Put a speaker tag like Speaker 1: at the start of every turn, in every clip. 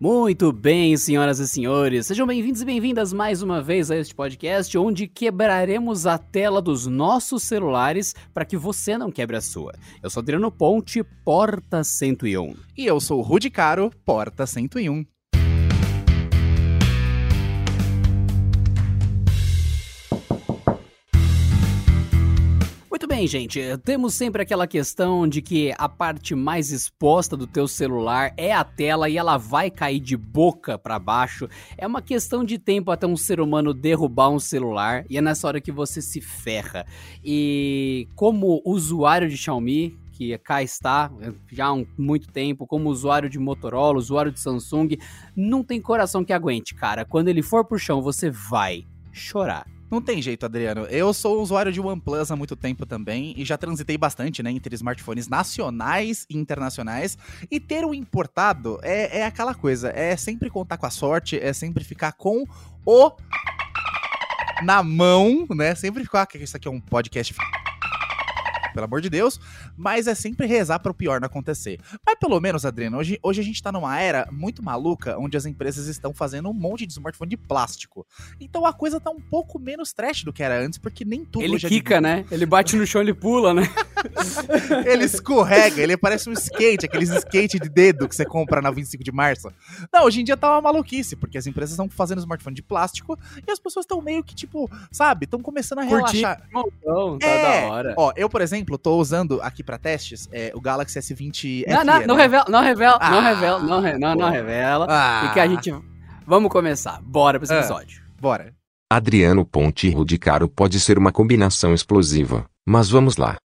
Speaker 1: Muito bem, senhoras e senhores, sejam bem-vindos e bem-vindas mais uma vez a este podcast, onde quebraremos a tela dos nossos celulares para que você não quebre a sua. Eu sou Adriano Ponte, Porta 101.
Speaker 2: E eu sou o Rudy Caro, Porta 101.
Speaker 1: Bem, gente. Temos sempre aquela questão de que a parte mais exposta do teu celular é a tela e ela vai cair de boca para baixo. É uma questão de tempo até um ser humano derrubar um celular e é nessa hora que você se ferra. E como usuário de Xiaomi, que cá está já há um, muito tempo, como usuário de Motorola, usuário de Samsung, não tem coração que aguente, cara. Quando ele for pro chão, você vai chorar.
Speaker 2: Não tem jeito, Adriano. Eu sou usuário de OnePlus há muito tempo também e já transitei bastante, né, entre smartphones nacionais e internacionais. E ter um importado é, é aquela coisa, é sempre contar com a sorte, é sempre ficar com o na mão, né? Sempre ficar que isso aqui é um podcast pelo amor de Deus, mas é sempre rezar para o pior não acontecer. Mas pelo menos, Adriano, hoje, hoje a gente tá numa era muito maluca onde as empresas estão fazendo um monte de smartphone de plástico. Então a coisa tá um pouco menos trash do que era antes, porque nem tudo
Speaker 1: Ele
Speaker 2: é
Speaker 1: quica,
Speaker 2: de...
Speaker 1: né? Ele bate no chão, ele pula, né?
Speaker 2: ele escorrega, ele parece um skate, aqueles skate de dedo que você compra na 25 de março. Não, hoje em dia tá uma maluquice, porque as empresas estão fazendo smartphone de plástico e as pessoas estão meio que, tipo, sabe, estão começando a
Speaker 1: Curtir.
Speaker 2: relaxar.
Speaker 1: Montão, tá
Speaker 2: É,
Speaker 1: da hora.
Speaker 2: Ó, eu, por exemplo, tô usando aqui pra testes é, o Galaxy S20
Speaker 1: Não, não,
Speaker 2: FE,
Speaker 1: não
Speaker 2: né?
Speaker 1: revela, não revela, não
Speaker 2: Ah,
Speaker 1: revela, não, re- não, não revela.
Speaker 2: Ah,
Speaker 1: E que a gente. Vamos começar. Bora pra esse
Speaker 2: Ah.
Speaker 1: episódio.
Speaker 2: Bora.
Speaker 3: Adriano Ponte e Rudy Caro pode ser uma combinação explosiva, mas vamos lá.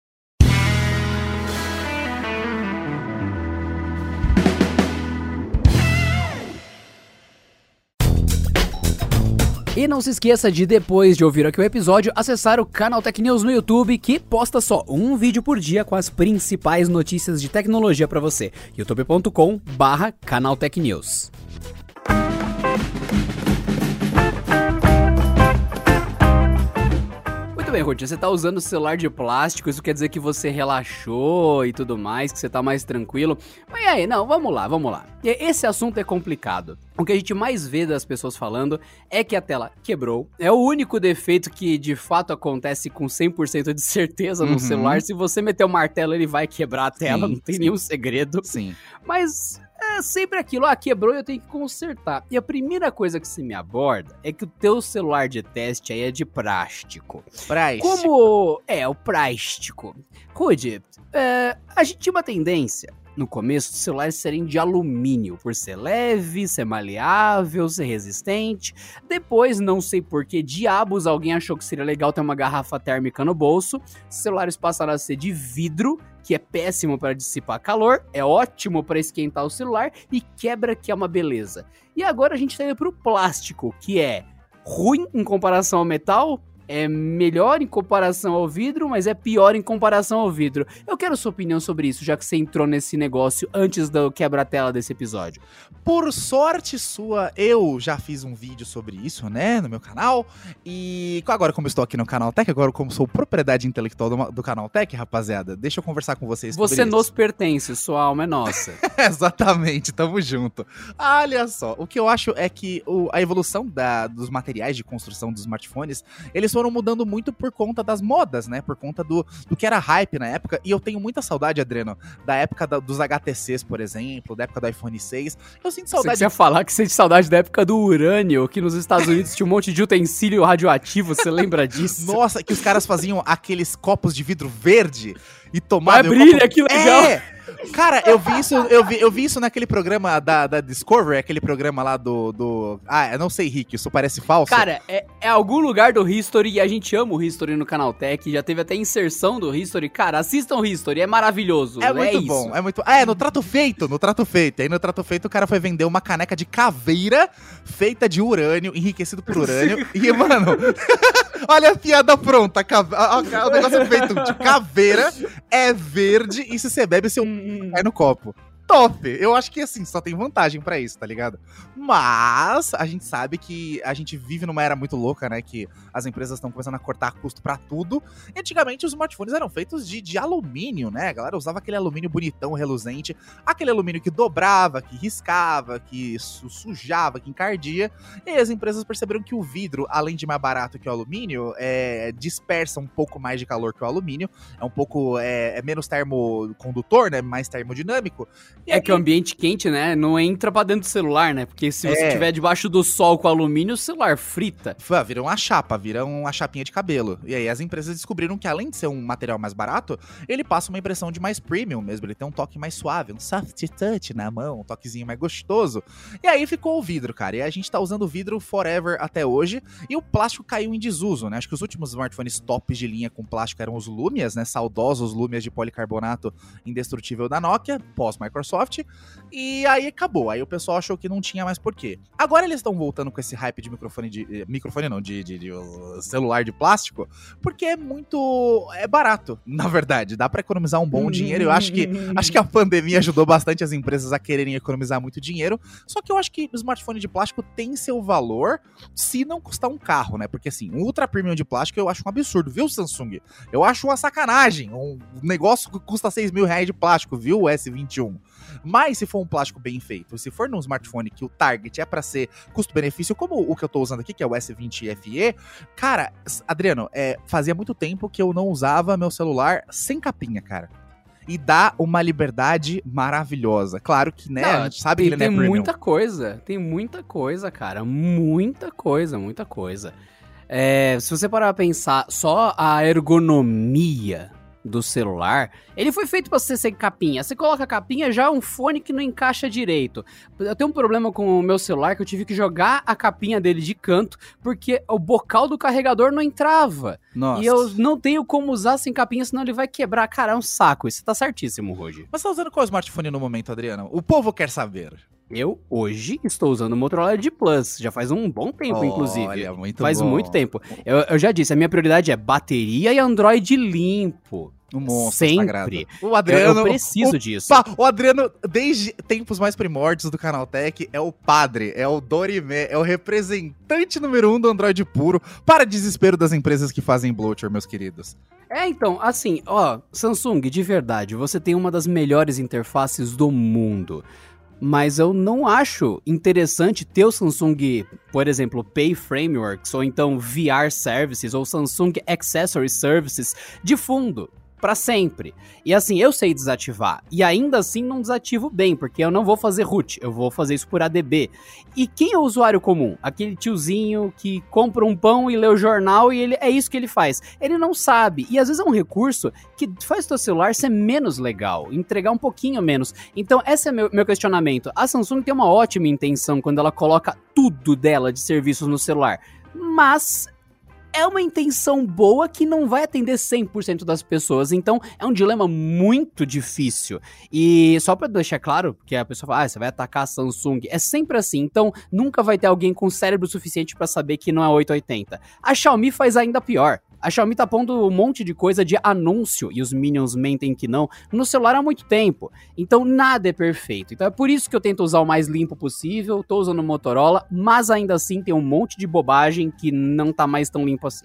Speaker 1: E não se esqueça de, depois de ouvir aqui o episódio, acessar o canal Tech News no YouTube, que posta só um vídeo por dia com as principais notícias de tecnologia pra você. youtube.com barra canal Muito bem, Ruth, você tá usando o celular de plástico, isso quer dizer que você relaxou e tudo mais, que você tá mais tranquilo. Mas e aí, não, vamos lá, vamos lá. Esse assunto é complicado. O que a gente mais vê das pessoas falando é que a tela quebrou. É o único defeito que de fato acontece com 100% de certeza no
Speaker 2: Uhum.
Speaker 1: celular. Se você meter o martelo, ele vai quebrar a tela,
Speaker 2: Sim,
Speaker 1: não tem
Speaker 2: sim.
Speaker 1: nenhum segredo.
Speaker 2: Sim.
Speaker 1: Mas é sempre aquilo, ah, quebrou e eu tenho que consertar. E a primeira coisa que se me aborda é que o teu celular de teste aí é de plástico.
Speaker 2: Price.
Speaker 1: Como é o plástico? Rude, é, a gente tinha uma tendência no começo dos celulares serem de alumínio, por ser leve, ser maleável, ser resistente. Depois, não sei por que diabos alguém achou que seria legal ter uma garrafa térmica no bolso. Os celulares passaram a ser de vidro, que é péssimo para dissipar calor, é ótimo para esquentar o celular e quebra que é uma beleza. E agora a gente tá indo pro plástico, que é ruim em comparação ao metal, é melhor em comparação ao vidro, mas é pior em comparação ao vidro. Eu quero sua opinião sobre isso, já que você entrou nesse negócio antes do quebra-tela desse episódio.
Speaker 2: Por sorte sua, eu já fiz um vídeo sobre isso, né, no meu canal. E agora, como eu estou aqui no Canal Tech, agora como sou propriedade intelectual do, do Canal Tech, rapaziada, deixa eu conversar com vocês
Speaker 1: Você
Speaker 2: isso.
Speaker 1: nos pertence, sua alma é nossa.
Speaker 2: Exatamente, tamo junto. Olha só, o que eu acho é que o- a evolução da- dos materiais de construção dos smartphones, eles foram mudando muito por conta das modas, né? Por conta do, do que era hype na época. E eu tenho muita saudade, Adriano, da época da- dos HTCs, por exemplo, da época do iPhone 6. Eu sinto
Speaker 1: Você
Speaker 2: saudade
Speaker 1: quer falar que sente saudade da época do urânio, que nos Estados Unidos tinha um monte de utensílio radioativo, você lembra disso?
Speaker 2: Nossa, que os caras faziam aqueles copos de vidro verde e
Speaker 1: Mas
Speaker 2: tomavam. o
Speaker 1: brilha,
Speaker 2: copo-
Speaker 1: que legal!
Speaker 2: É! Cara, eu vi isso, eu vi, eu vi isso naquele programa da, da Discovery, aquele programa lá do, do. Ah, eu não sei, Rick, isso parece falso.
Speaker 1: Cara, é, é algum lugar do History e a gente ama o History no Canaltech. Já teve até inserção do History. Cara, assistam o History, é maravilhoso.
Speaker 2: é muito
Speaker 1: isso.
Speaker 2: bom, é muito. Ah, é no trato feito, no trato feito. Aí no trato feito o cara foi vender uma caneca de caveira feita de urânio, enriquecido por urânio. e, mano, olha a piada pronta. cave- O negócio é feito de caveira, é verde, e se você bebe, seu
Speaker 1: Hum,
Speaker 2: cai no copo. Top. Eu acho que, assim, só tem vantagem para isso, tá ligado? Mas a gente sabe que a gente vive numa era muito louca, né? Que as empresas estão começando a cortar custo para tudo. E antigamente os smartphones eram feitos de, de alumínio, né? A galera usava aquele alumínio bonitão, reluzente. Aquele alumínio que dobrava, que riscava, que su sujava, que encardia. E as empresas perceberam que o vidro, além de mais barato que o alumínio, é, dispersa um pouco mais de calor que o alumínio. É um pouco. É, é menos termocondutor, né? Mais termodinâmico.
Speaker 1: É que o ambiente quente, né? Não entra pra dentro do celular, né? Porque se você estiver é. debaixo do sol com alumínio, o celular frita.
Speaker 2: Vira uma chapa, vira uma chapinha de cabelo. E aí as empresas descobriram que além de ser um material mais barato, ele passa uma impressão de mais premium mesmo. Ele tem um toque mais suave, um soft touch na mão, um toquezinho mais gostoso. E aí ficou o vidro, cara. E a gente tá usando vidro forever até hoje. E o plástico caiu em desuso, né? Acho que os últimos smartphones tops de linha com plástico eram os Lumias, né? Saudosos Lumias de policarbonato indestrutível da Nokia, pós-Microsoft. E aí acabou. Aí o pessoal achou que não tinha mais porquê. Agora eles estão voltando com esse hype de microfone de. Eh, microfone não, de, de, de celular de plástico, porque é muito. é barato, na verdade. Dá para economizar um bom dinheiro. Eu acho que acho que a pandemia ajudou bastante as empresas a quererem economizar muito dinheiro. Só que eu acho que o smartphone de plástico tem seu valor se não custar um carro, né? Porque assim, um ultra premium de plástico eu acho um absurdo, viu, Samsung? Eu acho uma sacanagem. Um negócio que custa 6 mil reais de plástico, viu, o S21? Mas se for um plástico bem feito, se for num smartphone que o target é para ser custo-benefício, como o que eu tô usando aqui, que é o S20 FE, cara, Adriano, é, fazia muito tempo que eu não usava meu celular sem capinha, cara e dá uma liberdade maravilhosa. Claro que, né, não, a gente sabe
Speaker 1: tem,
Speaker 2: que
Speaker 1: ele tem é muita coisa, tem muita coisa, cara, muita coisa, muita coisa. É, se você parar pra pensar, só a ergonomia do celular, ele foi feito para ser sem capinha. Você coloca a capinha, já é um fone que não encaixa direito. Eu tenho um problema com o meu celular que eu tive que jogar a capinha dele de canto porque o bocal do carregador não entrava. Nossa. E eu não tenho como usar sem capinha, senão ele vai quebrar. Cara, é um saco. Isso tá certíssimo, Roger.
Speaker 2: Mas tá usando qual smartphone no momento, Adriano? O povo quer saber.
Speaker 1: Eu, hoje, estou usando o Motorola Edge Plus. Já faz um bom tempo, Olha, inclusive.
Speaker 2: Muito
Speaker 1: faz
Speaker 2: bom.
Speaker 1: muito tempo. Eu, eu já disse, a minha prioridade é bateria e Android limpo.
Speaker 2: Um monstro
Speaker 1: Sempre.
Speaker 2: Sagrado. O Adriano.
Speaker 1: Eu preciso o, disso.
Speaker 2: o Adriano, desde tempos mais primórdios do Canaltech, é o padre, é o Dorime, é o representante número um do Android puro, para desespero das empresas que fazem bloatware, meus queridos.
Speaker 1: É, então, assim, ó, Samsung, de verdade, você tem uma das melhores interfaces do mundo mas eu não acho interessante ter o Samsung, por exemplo, Pay Frameworks, ou então VR Services, ou Samsung Accessory Services de fundo para sempre. E assim, eu sei desativar. E ainda assim não desativo bem, porque eu não vou fazer root, eu vou fazer isso por ADB. E quem é o usuário comum? Aquele tiozinho que compra um pão e lê o jornal e ele é isso que ele faz. Ele não sabe. E às vezes é um recurso que faz o celular ser menos legal, entregar um pouquinho menos. Então, esse é meu, meu questionamento. A Samsung tem uma ótima intenção quando ela coloca tudo dela de serviços no celular. Mas é uma intenção boa que não vai atender 100% das pessoas, então é um dilema muito difícil. E só para deixar claro, que a pessoa fala, ah, você vai atacar a Samsung, é sempre assim, então nunca vai ter alguém com cérebro suficiente para saber que não é 880. A Xiaomi faz ainda pior. A Xiaomi tá pondo um monte de coisa de anúncio e os Minions mentem que não no celular há muito tempo. Então nada é perfeito. Então é por isso que eu tento usar o mais limpo possível. Tô usando o Motorola, mas ainda assim tem um monte de bobagem que não tá mais tão limpo assim.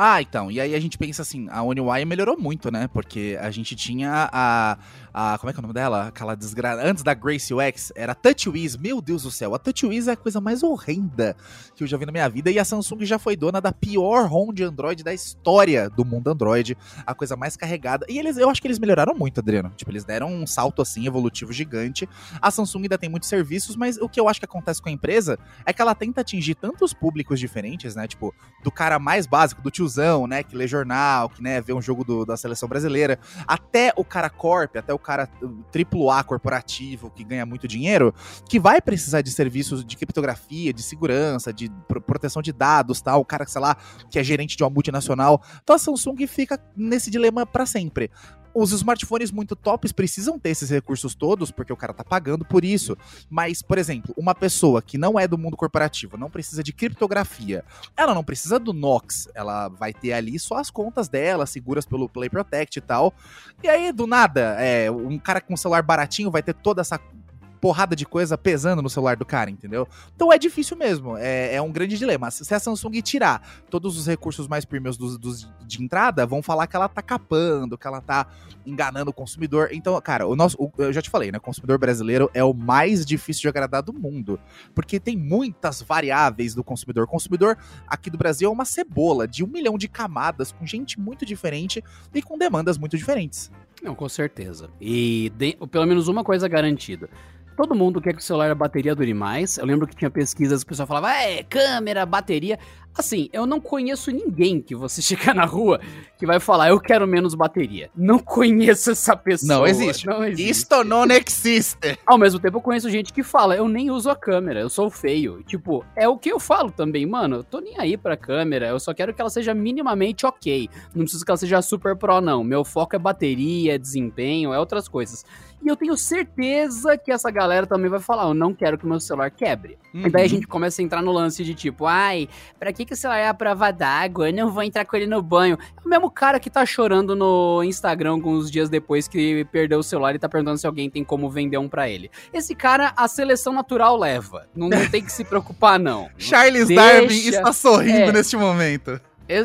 Speaker 2: Ah, então. E aí a gente pensa assim, a One UI melhorou muito, né? Porque a gente tinha a, a como é que é o nome dela? Aquela desgraça. Antes da Grace UX, era TouchWiz. Meu Deus do céu, a TouchWiz é a coisa mais horrenda que eu já vi na minha vida. E a Samsung já foi dona da pior ROM de Android da história do mundo Android. A coisa mais carregada. E eles, eu acho que eles melhoraram muito, Adriano. Tipo, eles deram um salto assim, evolutivo gigante. A Samsung ainda tem muitos serviços, mas o que eu acho que acontece com a empresa é que ela tenta atingir tantos públicos diferentes, né? Tipo, do cara mais básico, do tiozão, né? Que lê jornal, que né, vê um jogo do, da seleção brasileira, até o cara corp, até o cara triplo A corporativo que ganha muito dinheiro, que vai precisar de serviços de criptografia, de segurança, de proteção de dados, tal, o cara, sei lá, que é gerente de uma multinacional. Então a Samsung fica nesse dilema para sempre. Os smartphones muito tops precisam ter esses recursos todos, porque o cara tá pagando por isso. Mas, por exemplo, uma pessoa que não é do mundo corporativo, não precisa de criptografia, ela não precisa do Nox, ela vai ter ali só as contas dela, seguras pelo Play Protect e tal. E aí, do nada, é, um cara com um celular baratinho vai ter toda essa porrada de coisa pesando no celular do cara, entendeu? Então é difícil mesmo, é, é um grande dilema. Se a Samsung tirar todos os recursos mais premiums dos, dos, de entrada, vão falar que ela tá capando, que ela tá enganando o consumidor. Então, cara, o nosso, o, eu já te falei, né? O consumidor brasileiro é o mais difícil de agradar do mundo, porque tem muitas variáveis do consumidor. O consumidor aqui do Brasil é uma cebola de um milhão de camadas, com gente muito diferente e com demandas muito diferentes.
Speaker 1: Não, com certeza. E de, pelo menos uma coisa garantida todo mundo quer que o celular a bateria dure mais. Eu lembro que tinha pesquisas o pessoal falava, é, câmera, bateria. Assim, eu não conheço ninguém que você chegar na rua que vai falar, eu quero menos bateria. Não conheço essa pessoa.
Speaker 2: Não existe. Não existe. Isto não existe.
Speaker 1: Ao mesmo tempo, eu conheço gente que fala, eu nem uso a câmera, eu sou feio. Tipo, é o que eu falo também, mano. Eu tô nem aí pra câmera, eu só quero que ela seja minimamente ok. Não preciso que ela seja super pro, não. Meu foco é bateria, é desempenho, é outras coisas. E eu tenho certeza que essa galera também vai falar: eu não quero que meu celular quebre. Uhum. E daí a uhum. gente começa a entrar no lance de tipo, ai, pra que, que o celular é a prova d'água? Eu não vou entrar com ele no banho. É o mesmo cara que tá chorando no Instagram alguns dias depois que perdeu o celular e tá perguntando se alguém tem como vender um para ele. Esse cara, a seleção natural leva. Não, não tem que se preocupar, não.
Speaker 2: Charles Deixa... Darwin está sorrindo é. neste momento.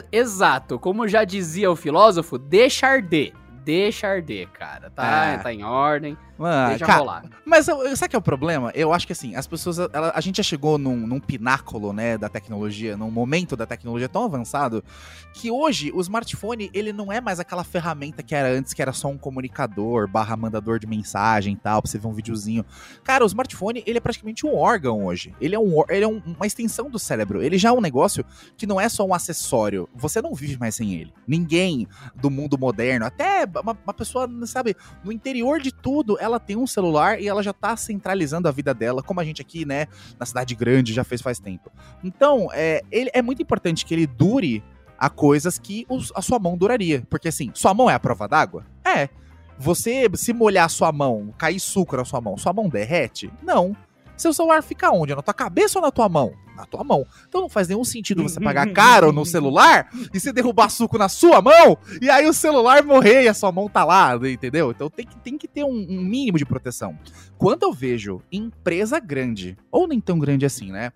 Speaker 1: exato. Como já dizia o filósofo, deixa arder deixa arder, cara. Tá, é. tá em ordem.
Speaker 2: Mano, deixa cara, rolar. Mas sabe que é o problema? Eu acho que assim, as pessoas. Ela, a gente já chegou num, num pináculo, né, da tecnologia, num momento da tecnologia tão avançado, que hoje o smartphone, ele não é mais aquela ferramenta que era antes, que era só um comunicador, barra mandador de mensagem e tal, pra você ver um videozinho. Cara, o smartphone, ele é praticamente um órgão hoje. Ele é, um, ele é um, uma extensão do cérebro. Ele já é um negócio que não é só um acessório. Você não vive mais sem ele. Ninguém do mundo moderno, até uma, uma pessoa, sabe, no interior de tudo, ela tem um celular e ela já tá centralizando a vida dela, como a gente aqui, né, na cidade grande já fez faz tempo. Então, é, ele, é muito importante que ele dure a coisas que os, a sua mão duraria. Porque assim, sua mão é a prova d'água? É. Você, se molhar sua mão, cair suco na sua mão, sua mão derrete? Não. Seu celular fica onde? Na tua cabeça ou na tua mão? Na tua mão. Então não faz nenhum sentido você pagar caro no celular e você derrubar suco na sua mão e aí o celular morrer e a sua mão tá lá, entendeu? Então tem que, tem que ter um, um mínimo de proteção. Quando eu vejo empresa grande, ou nem tão grande assim, né?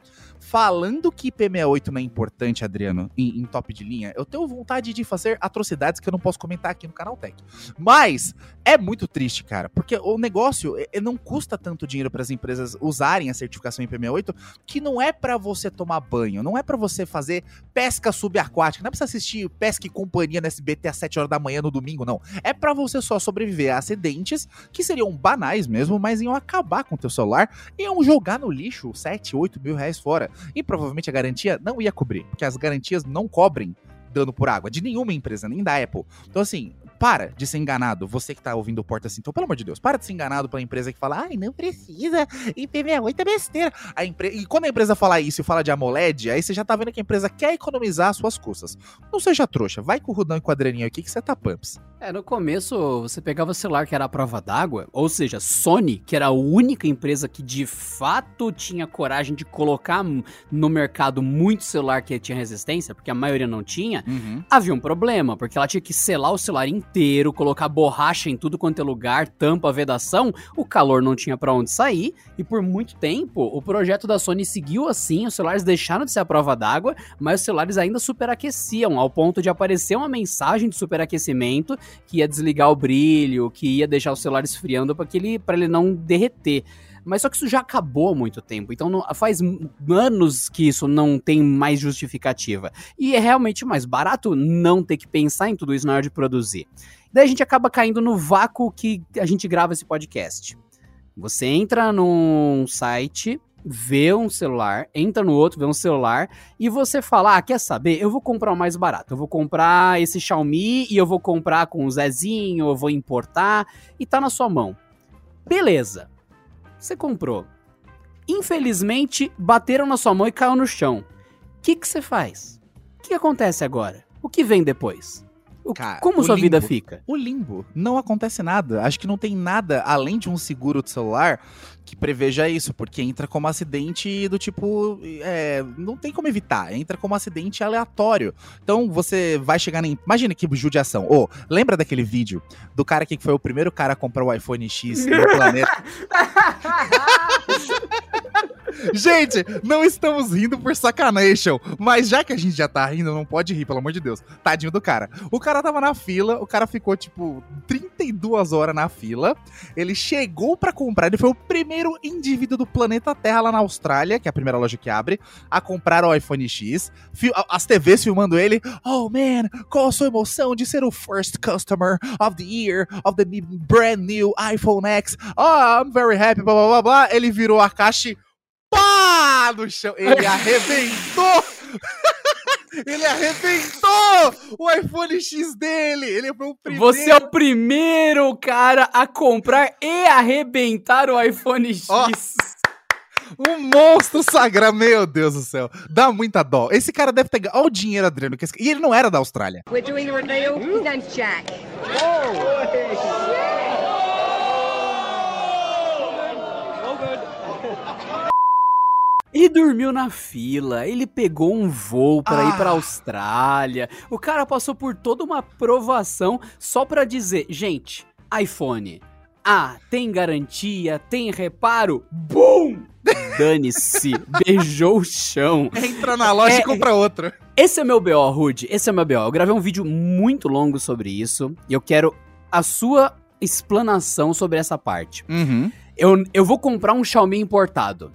Speaker 2: Falando que IP68 não é importante, Adriano, em, em, top de linha, eu tenho vontade de fazer atrocidades que eu não posso comentar aqui no canal Tech. Mas é muito triste, cara, porque o negócio não custa tanto dinheiro para as empresas usarem a certificação IP68, que não é para você tomar banho, não é para você fazer pesca subaquática, não é você assistir Pesca e Companhia no SBT às 7 horas da manhã no domingo, não. É para você só sobreviver a acidentes que seriam banais mesmo, mas iam acabar com o teu celular e iam jogar no lixo 7, 8 mil reais fora. E provavelmente a garantia não ia cobrir, porque as garantias não cobrem dano por água de nenhuma empresa, nem da Apple. Então, assim, para de ser enganado. Você que tá ouvindo o Porta assim, então, pelo amor de Deus, para de ser enganado pela empresa que fala, ai, não precisa, IP68 é besteira. A empre... E quando a empresa fala isso e fala de AMOLED, aí você já tá vendo que a empresa quer economizar as suas custas. Não seja trouxa, vai com o Rudão e quadrinho aqui que você tá pumps.
Speaker 1: É, no começo você pegava o celular que era a prova d'água, ou seja, Sony, que era a única empresa que de fato tinha coragem de colocar no mercado muito celular que tinha resistência, porque a maioria não tinha, uhum. havia um problema, porque ela tinha que selar o celular inteiro, colocar borracha em tudo quanto é lugar, tampa, vedação, o calor não tinha para onde sair, e por muito tempo o projeto da Sony seguiu assim, os celulares deixaram de ser a prova d'água, mas os celulares ainda superaqueciam, ao ponto de aparecer uma mensagem de superaquecimento que ia desligar o brilho, que ia deixar o celular esfriando para ele, pra ele não derreter. Mas só que isso já acabou há muito tempo. Então não, faz anos que isso não tem mais justificativa. E é realmente mais barato não ter que pensar em tudo isso na hora de produzir. Daí a gente acaba caindo no vácuo que a gente grava esse podcast. Você entra num site vê um celular, entra no outro, vê um celular, e você fala: Ah, quer saber? Eu vou comprar o mais barato. Eu vou comprar esse Xiaomi e eu vou comprar com o Zezinho, eu vou importar, e tá na sua mão. Beleza. Você comprou. Infelizmente, bateram na sua mão e caiu no chão. O que, que você faz? O que acontece agora? O que vem depois? O-
Speaker 2: Cara,
Speaker 1: como sua vida
Speaker 2: limbo.
Speaker 1: fica?
Speaker 2: O limbo. Não acontece nada. Acho que não tem nada além de um seguro de celular que preveja isso, porque entra como acidente do tipo. é, não tem como evitar. Entra como acidente aleatório. Então você vai chegar em. Imagina que judiação. Ô, lembra daquele vídeo do cara que foi o primeiro cara a comprar o iPhone X no planeta? Gente, não estamos rindo por sacanation, mas já que a gente já tá rindo, não pode rir, pelo amor de Deus. Tadinho do cara. O cara tava na fila, o cara ficou tipo 32 horas na fila. Ele chegou pra comprar, ele foi o primeiro indivíduo do planeta Terra lá na Austrália, que é a primeira loja que abre, a comprar o iPhone X. As TVs filmando ele. Oh man, qual a sua emoção de ser o first customer of the year of the new- brand new iPhone X? Oh, I'm very happy, blá blá blá blá. Ele virou a caixa e pá no chão. Ele arrebentou. Ele arrebentou o iPhone X dele. Ele foi o primeiro.
Speaker 1: Você é o primeiro cara a comprar e arrebentar o iPhone X.
Speaker 2: Ó. Um monstro sagrado, meu Deus do céu. Dá muita dó. Esse cara deve ter. Olha o dinheiro, Adriano. que esse- E ele não era da Austrália.
Speaker 4: We're doing the reveal. His name's Jack.
Speaker 1: E dormiu na fila. Ele pegou um voo pra ir pra
Speaker 2: Ah.
Speaker 1: Austrália. O cara passou por toda uma aprovação só pra dizer, gente, iPhone. Ah, tem garantia, tem reparo. Bum! Dane-se, beijou o chão.
Speaker 2: Entra na loja
Speaker 1: É,
Speaker 2: e compra outro.
Speaker 1: Esse é meu BO, Rude. Esse é meu BO. Eu gravei um vídeo muito longo sobre isso e eu quero a sua explanação sobre essa parte.
Speaker 2: Uhum.
Speaker 1: Eu, eu vou comprar um Xiaomi importado.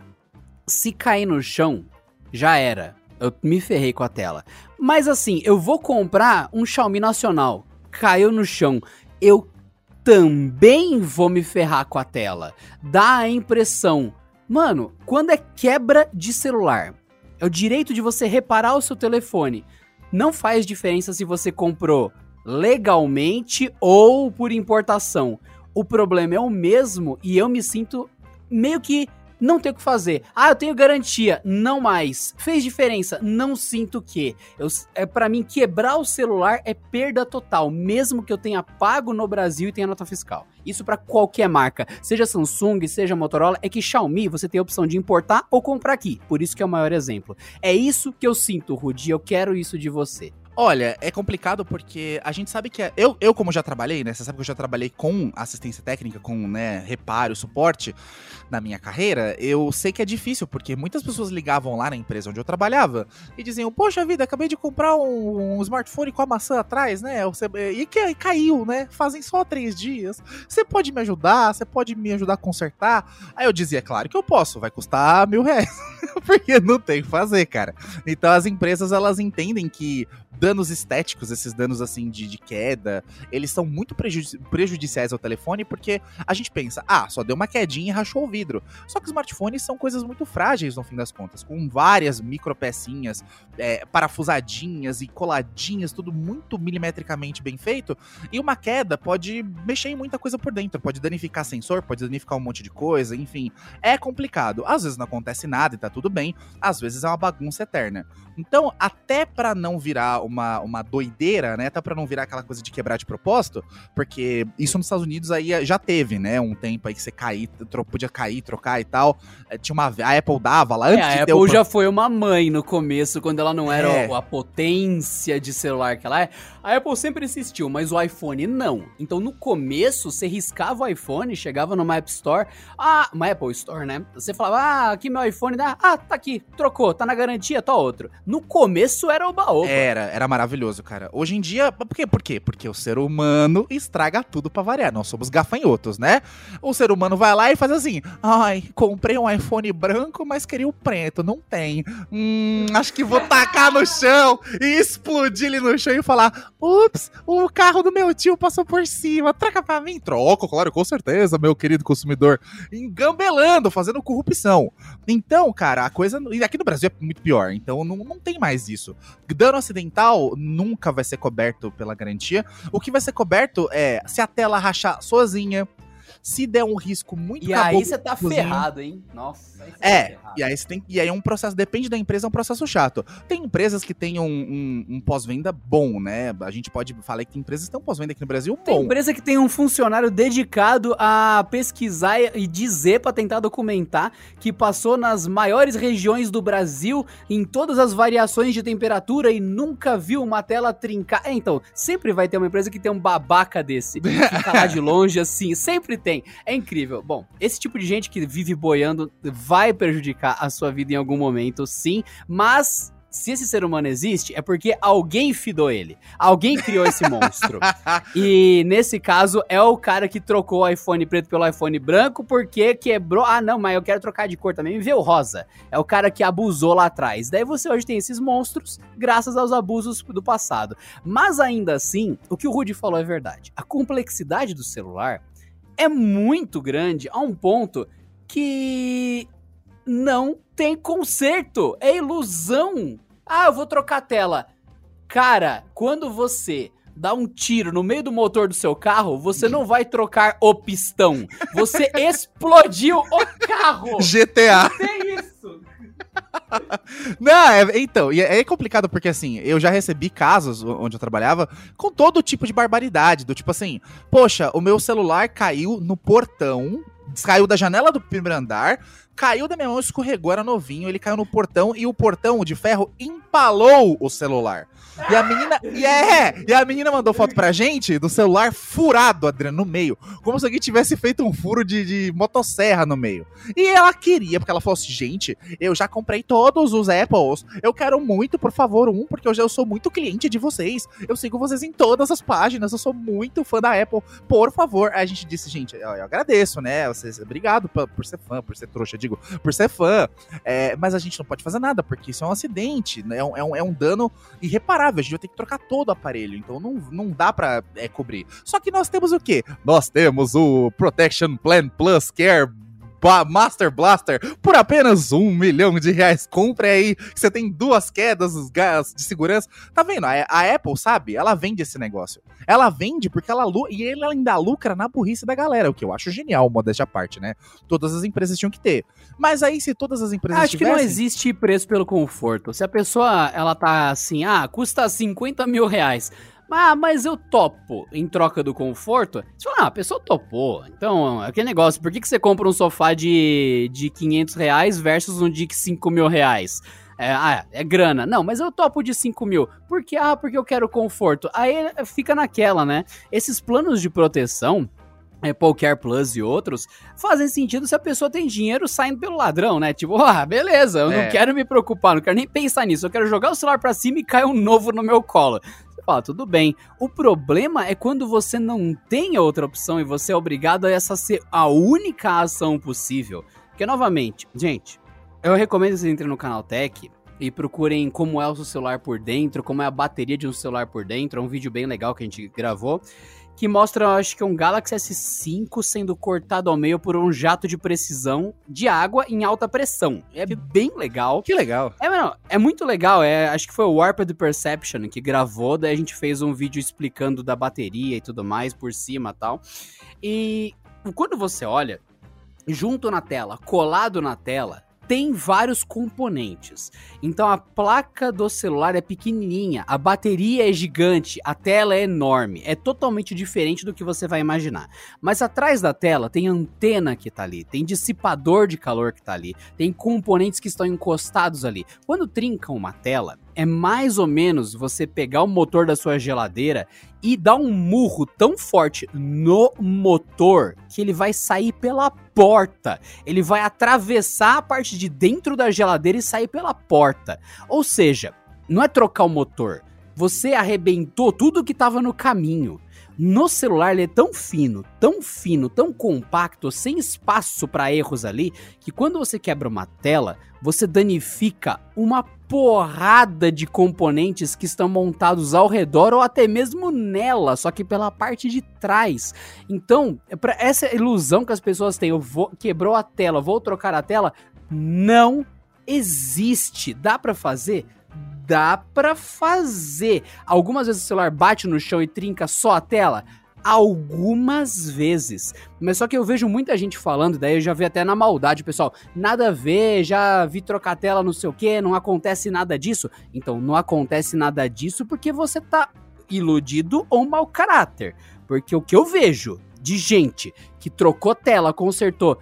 Speaker 1: Se cair no chão, já era. Eu me ferrei com a tela. Mas assim, eu vou comprar um Xiaomi nacional. Caiu no chão. Eu também vou me ferrar com a tela. Dá a impressão. Mano, quando é quebra de celular, é o direito de você reparar o seu telefone. Não faz diferença se você comprou legalmente ou por importação. O problema é o mesmo e eu me sinto meio que não ter o que fazer. Ah, eu tenho garantia, não mais. Fez diferença, não sinto que. Eu, é para mim quebrar o celular é perda total, mesmo que eu tenha pago no Brasil e tenha nota fiscal. Isso pra qualquer marca, seja Samsung, seja Motorola, é que Xiaomi você tem a opção de importar ou comprar aqui. Por isso que é o maior exemplo. É isso que eu sinto, Rudi, eu quero isso de você.
Speaker 2: Olha, é complicado porque a gente sabe que é. Eu, eu como já trabalhei, né? Você sabe que eu já trabalhei com assistência técnica, com né, reparo, suporte na minha carreira. Eu sei que é difícil, porque muitas pessoas ligavam lá na empresa onde eu trabalhava e diziam: Poxa vida, acabei de comprar um, um smartphone com a maçã atrás, né? E, que, e caiu, né? Fazem só três dias. Você pode me ajudar? Você pode me ajudar a consertar? Aí eu dizia, claro que eu posso, vai custar mil reais. porque não tem o que fazer, cara. Então as empresas elas entendem que danos estéticos, esses danos assim de, de queda, eles são muito prejudici- prejudiciais ao telefone porque a gente pensa, ah, só deu uma quedinha e rachou o vidro. Só que smartphones são coisas muito frágeis no fim das contas, com várias micropecinhas, é, parafusadinhas e coladinhas, tudo muito milimetricamente bem feito. E uma queda pode mexer em muita coisa por dentro, pode danificar sensor, pode danificar um monte de coisa, enfim. É complicado. Às vezes não acontece nada e tá tudo bem, às vezes é uma bagunça eterna. Então, até pra não virar uma, uma doideira, né? Até pra não virar aquela coisa de quebrar de propósito, porque isso nos Estados Unidos aí já teve, né? Um tempo aí que você cair, podia cair, trocar e tal. Eh, Tinha uma. A Apple dava lá antes
Speaker 1: É,
Speaker 2: de
Speaker 1: a Apple
Speaker 2: o.
Speaker 1: já foi uma mãe no começo, quando ela não era
Speaker 2: É.
Speaker 1: a potência de celular que ela é. A Apple sempre insistiu, mas o iPhone não. Então no começo, você riscava o iPhone, chegava numa App Store, ah, uma Apple Store, né? Você falava, ah, aqui meu iPhone, dá, ah, tá aqui, trocou, tá na garantia, tá outro. No começo era o baú.
Speaker 2: Era, era maravilhoso, cara. Hoje em dia, por quê? Por quê? Porque o ser humano estraga tudo pra variar. Nós somos gafanhotos, né? O ser humano vai lá e faz assim: ai, comprei um iPhone branco, mas queria o preto. Não tem. Hum, acho que vou tacar no chão e explodir ele no chão e falar: ups, o carro do meu tio passou por cima. Troca pra mim. Troco, claro, com certeza, meu querido consumidor. Engambelando, fazendo corrupção. Então, cara, a coisa. E aqui no Brasil é muito pior. Então não, não tem mais isso. Dano acidental nunca vai ser coberto pela garantia. O que vai ser coberto é se a tela rachar sozinha. Se der um risco muito
Speaker 1: E aí
Speaker 2: cabuloso,
Speaker 1: você tá
Speaker 2: inclusive-
Speaker 1: ferrado, hein? Nossa, aí tá
Speaker 2: É,
Speaker 1: ferrado.
Speaker 2: e aí você tem. E aí é um processo, depende da empresa, é um processo chato. Tem empresas que têm um, um- um pós-venda bom, né? A gente pode falar que tem empresas que têm um pós-venda aqui no Brasil
Speaker 1: Tem
Speaker 2: bom.
Speaker 1: empresa que tem um funcionário dedicado a pesquisar e dizer pra tentar documentar que passou nas maiores regiões do Brasil em todas as variações de temperatura e nunca viu uma tela trincar. É, então, sempre vai ter uma empresa que tem um babaca desse, que fica lá de longe assim, sempre tem. É incrível. Bom, esse tipo de gente que vive boiando vai prejudicar a sua vida em algum momento, sim, mas se esse ser humano existe, é porque alguém fidou ele. Alguém criou esse monstro. E nesse caso é o cara que trocou o iPhone preto pelo iPhone branco porque quebrou. Ah, não, mas eu quero trocar de cor também. Me vê o rosa. É o cara que abusou lá atrás. Daí você hoje tem esses monstros graças aos abusos do passado. Mas ainda assim, o que o Rudy falou é verdade. A complexidade do celular é muito grande a um ponto que não tem conserto. É ilusão. Ah, eu vou trocar a tela. Cara, quando você dá um tiro no meio do motor do seu carro, você não vai trocar o pistão. Você explodiu o carro.
Speaker 2: GTA.
Speaker 1: É isso.
Speaker 2: Não, é- então, e é, é complicado porque assim, eu já recebi casos onde eu trabalhava com todo tipo de barbaridade, do tipo assim, poxa, o meu celular caiu no portão, caiu da janela do primeiro andar, caiu da minha mão, escorregou, era novinho, ele caiu no portão e o portão de ferro empalou o celular. E a menina, e é, e a menina mandou foto pra gente do celular furado, Adriano, no meio, como se alguém tivesse feito um furo de, de motosserra no meio. E ela queria, porque ela falou assim, gente, eu já comprei todos os Apples. Eu quero muito, por favor, um, porque eu já sou muito cliente de vocês. Eu sigo vocês em todas as páginas. Eu sou muito fã da Apple. Por favor. Aí a gente disse, gente, eu, eu agradeço, né? Vocês, obrigado por, por ser fã, por ser trouxa, digo, por ser fã. É, mas a gente não pode fazer nada, porque isso é um acidente, né? É um, é um, é um dano irreparável. A gente vai ter que trocar todo o aparelho. Então não, não dá pra é, cobrir. Só que nós temos o quê? Nós temos o Protection Plan Plus Care Master Blaster por apenas um milhão de reais. Compre aí, você tem duas quedas de segurança. Tá vendo? A, a Apple, sabe? Ela vende esse negócio. Ela vende porque ela e ele ainda lucra na burrice da galera, o que eu acho genial, modéstia à parte, né? Todas as empresas tinham que ter. Mas aí, se todas as empresas
Speaker 1: Acho que não
Speaker 2: tivessem-
Speaker 1: existe preço pelo conforto. Se a pessoa, ela tá assim, ah, custa 50 mil reais. Ah, mas eu topo em troca do conforto. Você fala, ah, a pessoa topou. Então, aquele negócio, por que, que você compra um sofá de, de 500 reais versus um de 5 mil reais? É, ah, é grana. Não, mas eu topo de 5 mil. Por quê? Ah, porque eu quero conforto. Aí fica naquela, né? Esses planos de proteção, é, Care Plus e outros, fazem sentido se a pessoa tem dinheiro saindo pelo ladrão, né? Tipo, ah, beleza, eu
Speaker 2: É.
Speaker 1: não quero me preocupar, não quero nem pensar nisso. Eu quero jogar o celular pra cima e cair um novo no meu colo. Tudo bem. O problema é quando você não tem outra opção e você é obrigado a essa ser a única ação possível. Porque, novamente, gente, eu recomendo que vocês entrem no canal Tech e procurem como é o seu celular por dentro, como é a bateria de um celular por dentro. É um vídeo bem legal que a gente gravou. Que mostra, acho que é um Galaxy S5 sendo cortado ao meio por um jato de precisão de água em alta pressão. É bem legal.
Speaker 2: Que legal.
Speaker 1: É, mano, é muito legal. É, acho que foi o Warped Perception que gravou, daí a gente fez um vídeo explicando da bateria e tudo mais por cima e tal. E quando você olha, junto na tela, colado na tela, tem vários componentes. Então a placa do celular é pequenininha, a bateria é gigante, a tela é enorme, é totalmente diferente do que você vai imaginar. Mas atrás da tela tem antena que tá ali, tem dissipador de calor que tá ali, tem componentes que estão encostados ali. Quando trinca uma tela, é mais ou menos você pegar o motor da sua geladeira e dar um murro tão forte no motor que ele vai sair pela porta. Ele vai atravessar a parte de dentro da geladeira e sair pela porta. Ou seja, não é trocar o motor. Você arrebentou tudo que estava no caminho. No celular ele é tão fino, tão fino, tão compacto, sem espaço para erros ali, que quando você quebra uma tela, você danifica uma porrada de componentes que estão montados ao redor ou até mesmo nela, só que pela parte de trás. Então, é pra essa ilusão que as pessoas têm, eu vou quebrou a tela, vou trocar a tela, não existe. Dá para fazer? Dá pra fazer. Algumas vezes o celular bate no chão e trinca só a tela? algumas vezes. Mas só que eu vejo muita gente falando, daí eu já vi até na maldade, pessoal. Nada a ver, já vi trocar tela, não sei o que, não acontece nada disso. Então, não acontece nada disso porque você tá iludido ou mau caráter. Porque o que eu vejo de gente que trocou tela, consertou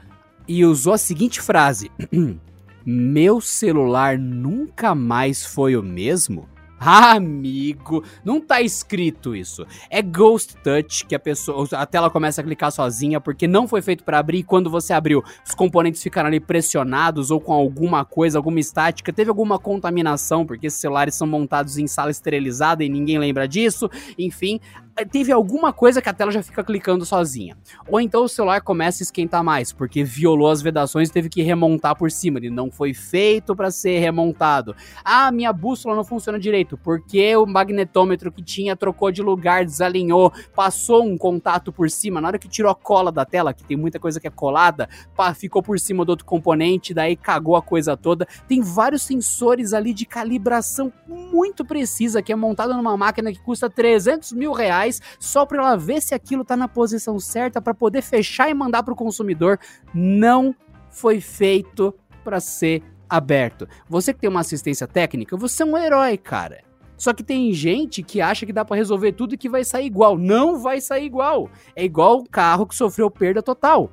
Speaker 1: e usou a seguinte frase: Meu celular nunca mais foi o mesmo. Ah, amigo, não tá escrito isso. É Ghost Touch que a pessoa, a tela começa a clicar sozinha porque não foi feito para abrir e quando você abriu, os componentes ficaram ali pressionados ou com alguma coisa, alguma estática, teve alguma contaminação porque esses celulares são montados em sala esterilizada e ninguém lembra disso. Enfim, teve alguma coisa que a tela já fica clicando sozinha. Ou então o celular começa a esquentar mais, porque violou as vedações e teve que remontar por cima. Ele não foi feito para ser remontado. Ah, minha bússola não funciona direito, porque o magnetômetro que tinha trocou de lugar, desalinhou, passou um contato por cima. Na hora que tirou a cola da tela, que tem muita coisa que é colada, pá, ficou por cima do outro componente, daí cagou a coisa toda. Tem vários sensores ali de calibração muito precisa, que é montado numa máquina que custa 300 mil reais reais só para ela ver se aquilo está na posição certa para poder fechar e mandar para o consumidor. Não foi feito para ser aberto. Você que tem uma assistência técnica, você é um herói, cara. Só que tem gente que acha que dá para resolver tudo e que vai sair igual. Não vai sair igual. É igual o carro que sofreu perda total.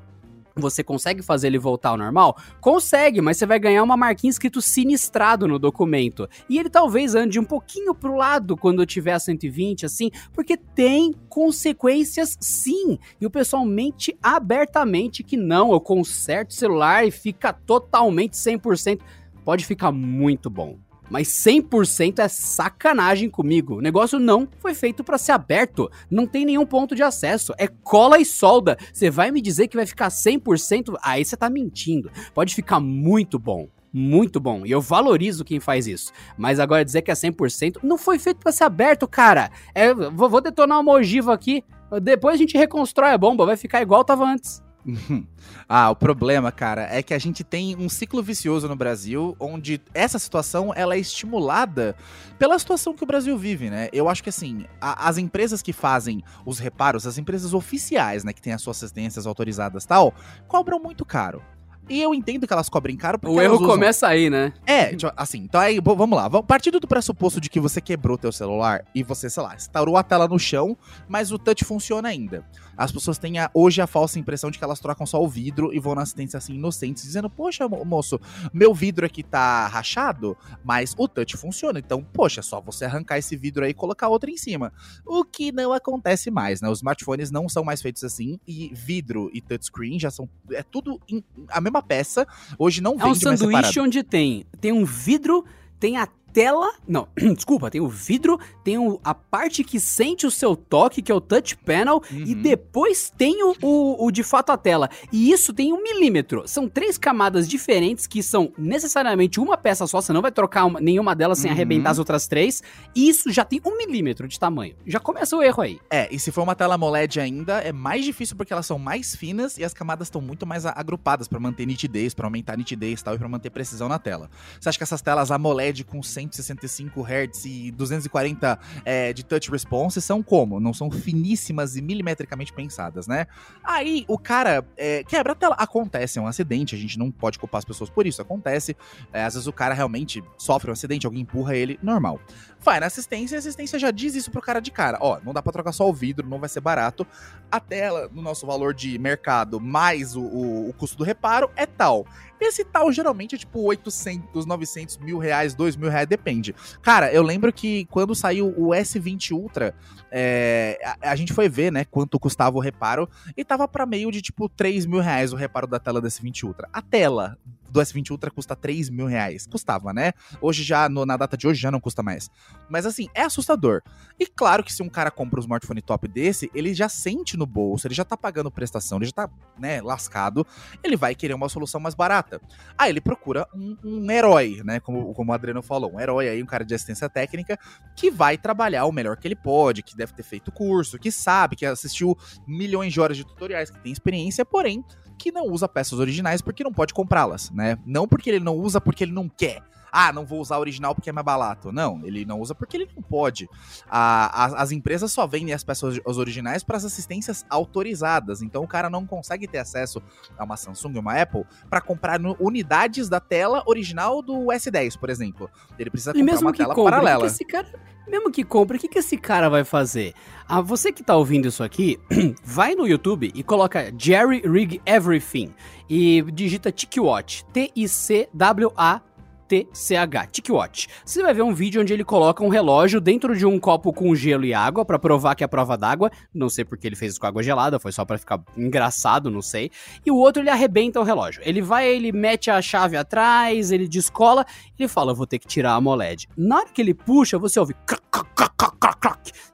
Speaker 1: Você consegue fazer ele voltar ao normal? Consegue, mas você vai ganhar uma marquinha escrito sinistrado no documento. E ele talvez ande um pouquinho pro lado quando tiver a 120, assim, porque tem consequências sim. E o pessoal mente abertamente que não, eu conserto o celular e fica totalmente 100%. Pode ficar muito bom mas 100% é sacanagem comigo. O negócio não foi feito para ser aberto, não tem nenhum ponto de acesso, é cola e solda. Você vai me dizer que vai ficar 100%? Aí você tá mentindo. Pode ficar muito bom. Muito bom, e eu valorizo quem faz isso. Mas agora dizer que é 100% não foi feito para ser aberto, cara. É, vou, vou detonar uma ogiva aqui, depois a gente reconstrói a bomba, vai ficar igual tava antes.
Speaker 2: ah, o problema, cara, é que a gente tem um ciclo vicioso no Brasil, onde essa situação ela é estimulada pela situação que o Brasil vive, né? Eu acho que assim, a, as empresas que fazem os reparos, as empresas oficiais, né, que têm as suas assistências autorizadas tal, cobram muito caro. E eu entendo que elas cobrem caro porque
Speaker 1: O erro usam... começa aí, né?
Speaker 2: É, tipo, assim, então aí, vamos lá. Partindo do pressuposto de que você quebrou teu celular e você, sei lá, estourou a tela no chão, mas o touch funciona ainda as pessoas têm a, hoje a falsa impressão de que elas trocam só o vidro e vão na assistência assim, inocentes, dizendo: Poxa, moço, meu vidro aqui tá rachado, mas o touch funciona. Então, poxa, é só você arrancar esse vidro aí e colocar outro em cima. O que não acontece mais, né? Os smartphones não são mais feitos assim e vidro e touchscreen já são. É tudo em, a mesma peça. Hoje não vende
Speaker 1: É um sanduíche onde tem, tem um vidro, tem a tela. Não, desculpa, tem o vidro, tem o, a parte que sente o seu toque, que é o touch panel, uhum. e depois tem o, o, o, de fato a tela. E isso tem um milímetro. São três camadas diferentes que são necessariamente uma peça só, você não vai trocar uma, nenhuma delas sem uhum. arrebentar as outras três. E isso já tem um milímetro de tamanho. Já começa o erro aí.
Speaker 2: É, e se for uma tela AMOLED ainda, é mais difícil porque elas são mais finas e as camadas estão muito mais agrupadas para manter nitidez, para aumentar a nitidez e tal, e pra manter precisão na tela. Você acha que essas telas AMOLED com 100 165 Hz e 240 é, de touch response são como? Não são finíssimas e milimetricamente pensadas, né? Aí o cara é, quebra a tela. Acontece, é um acidente, a gente não pode culpar as pessoas por isso, acontece. É, às vezes o cara realmente sofre um acidente, alguém empurra ele, normal. Vai na assistência e a assistência já diz isso pro cara de cara. Ó, não dá pra trocar só o vidro, não vai ser barato. A tela, no nosso valor de mercado, mais o, o, o custo do reparo, é tal. Esse tal geralmente é tipo 800, 900 mil reais, 2 mil reais, depende. Cara, eu lembro que quando saiu o S20 Ultra, é, a, a, gente foi ver, né, quanto custava o reparo e tava para meio de tipo 3 mil reais o reparo da tela do S20 Ultra. A tela do S20 Ultra custa 3 mil reais. Custava, né? Hoje já, no, na data de hoje, já não custa mais. Mas assim, é assustador. E claro que se um cara compra um smartphone top desse, ele já sente no bolso, ele já tá pagando prestação, ele já tá, né, lascado, ele vai querer uma solução mais barata. Aí ele procura um, um herói, né? Como, como o Adriano falou, um herói aí, um cara de assistência técnica, que vai trabalhar o melhor que ele pode, que deve ter feito curso, que sabe, que assistiu milhões de horas de tutoriais, que tem experiência, porém que não usa peças originais porque não pode comprá-las, né? Não porque ele não usa porque ele não quer. Ah, não vou usar a original porque é mais barato. Não, ele não usa porque ele não pode. A, as, as empresas só vendem as peças os originais para as assistências autorizadas. Então o cara não consegue ter acesso a uma Samsung ou uma Apple para comprar no, unidades da tela original do S10, por exemplo. Ele precisa comprar
Speaker 1: E mesmo
Speaker 2: uma
Speaker 1: que
Speaker 2: tela
Speaker 1: compre, o que
Speaker 2: paralela.
Speaker 1: esse cara, mesmo que compre, o que, que esse cara vai fazer? Ah, você que tá ouvindo isso aqui, vai no YouTube e coloca Jerry Rig Everything e digita TicWatch, T-I-C-W-A TCH, TicWatch. Você vai ver um vídeo onde ele coloca um relógio dentro de um copo com gelo e água pra provar que é prova d'água. Não sei porque ele fez isso com água gelada, foi só pra ficar engraçado, não sei. E o outro ele arrebenta o relógio. Ele vai, ele mete a chave atrás, ele descola, ele fala, vou ter que tirar a AMOLED. Na hora que ele puxa, você ouve.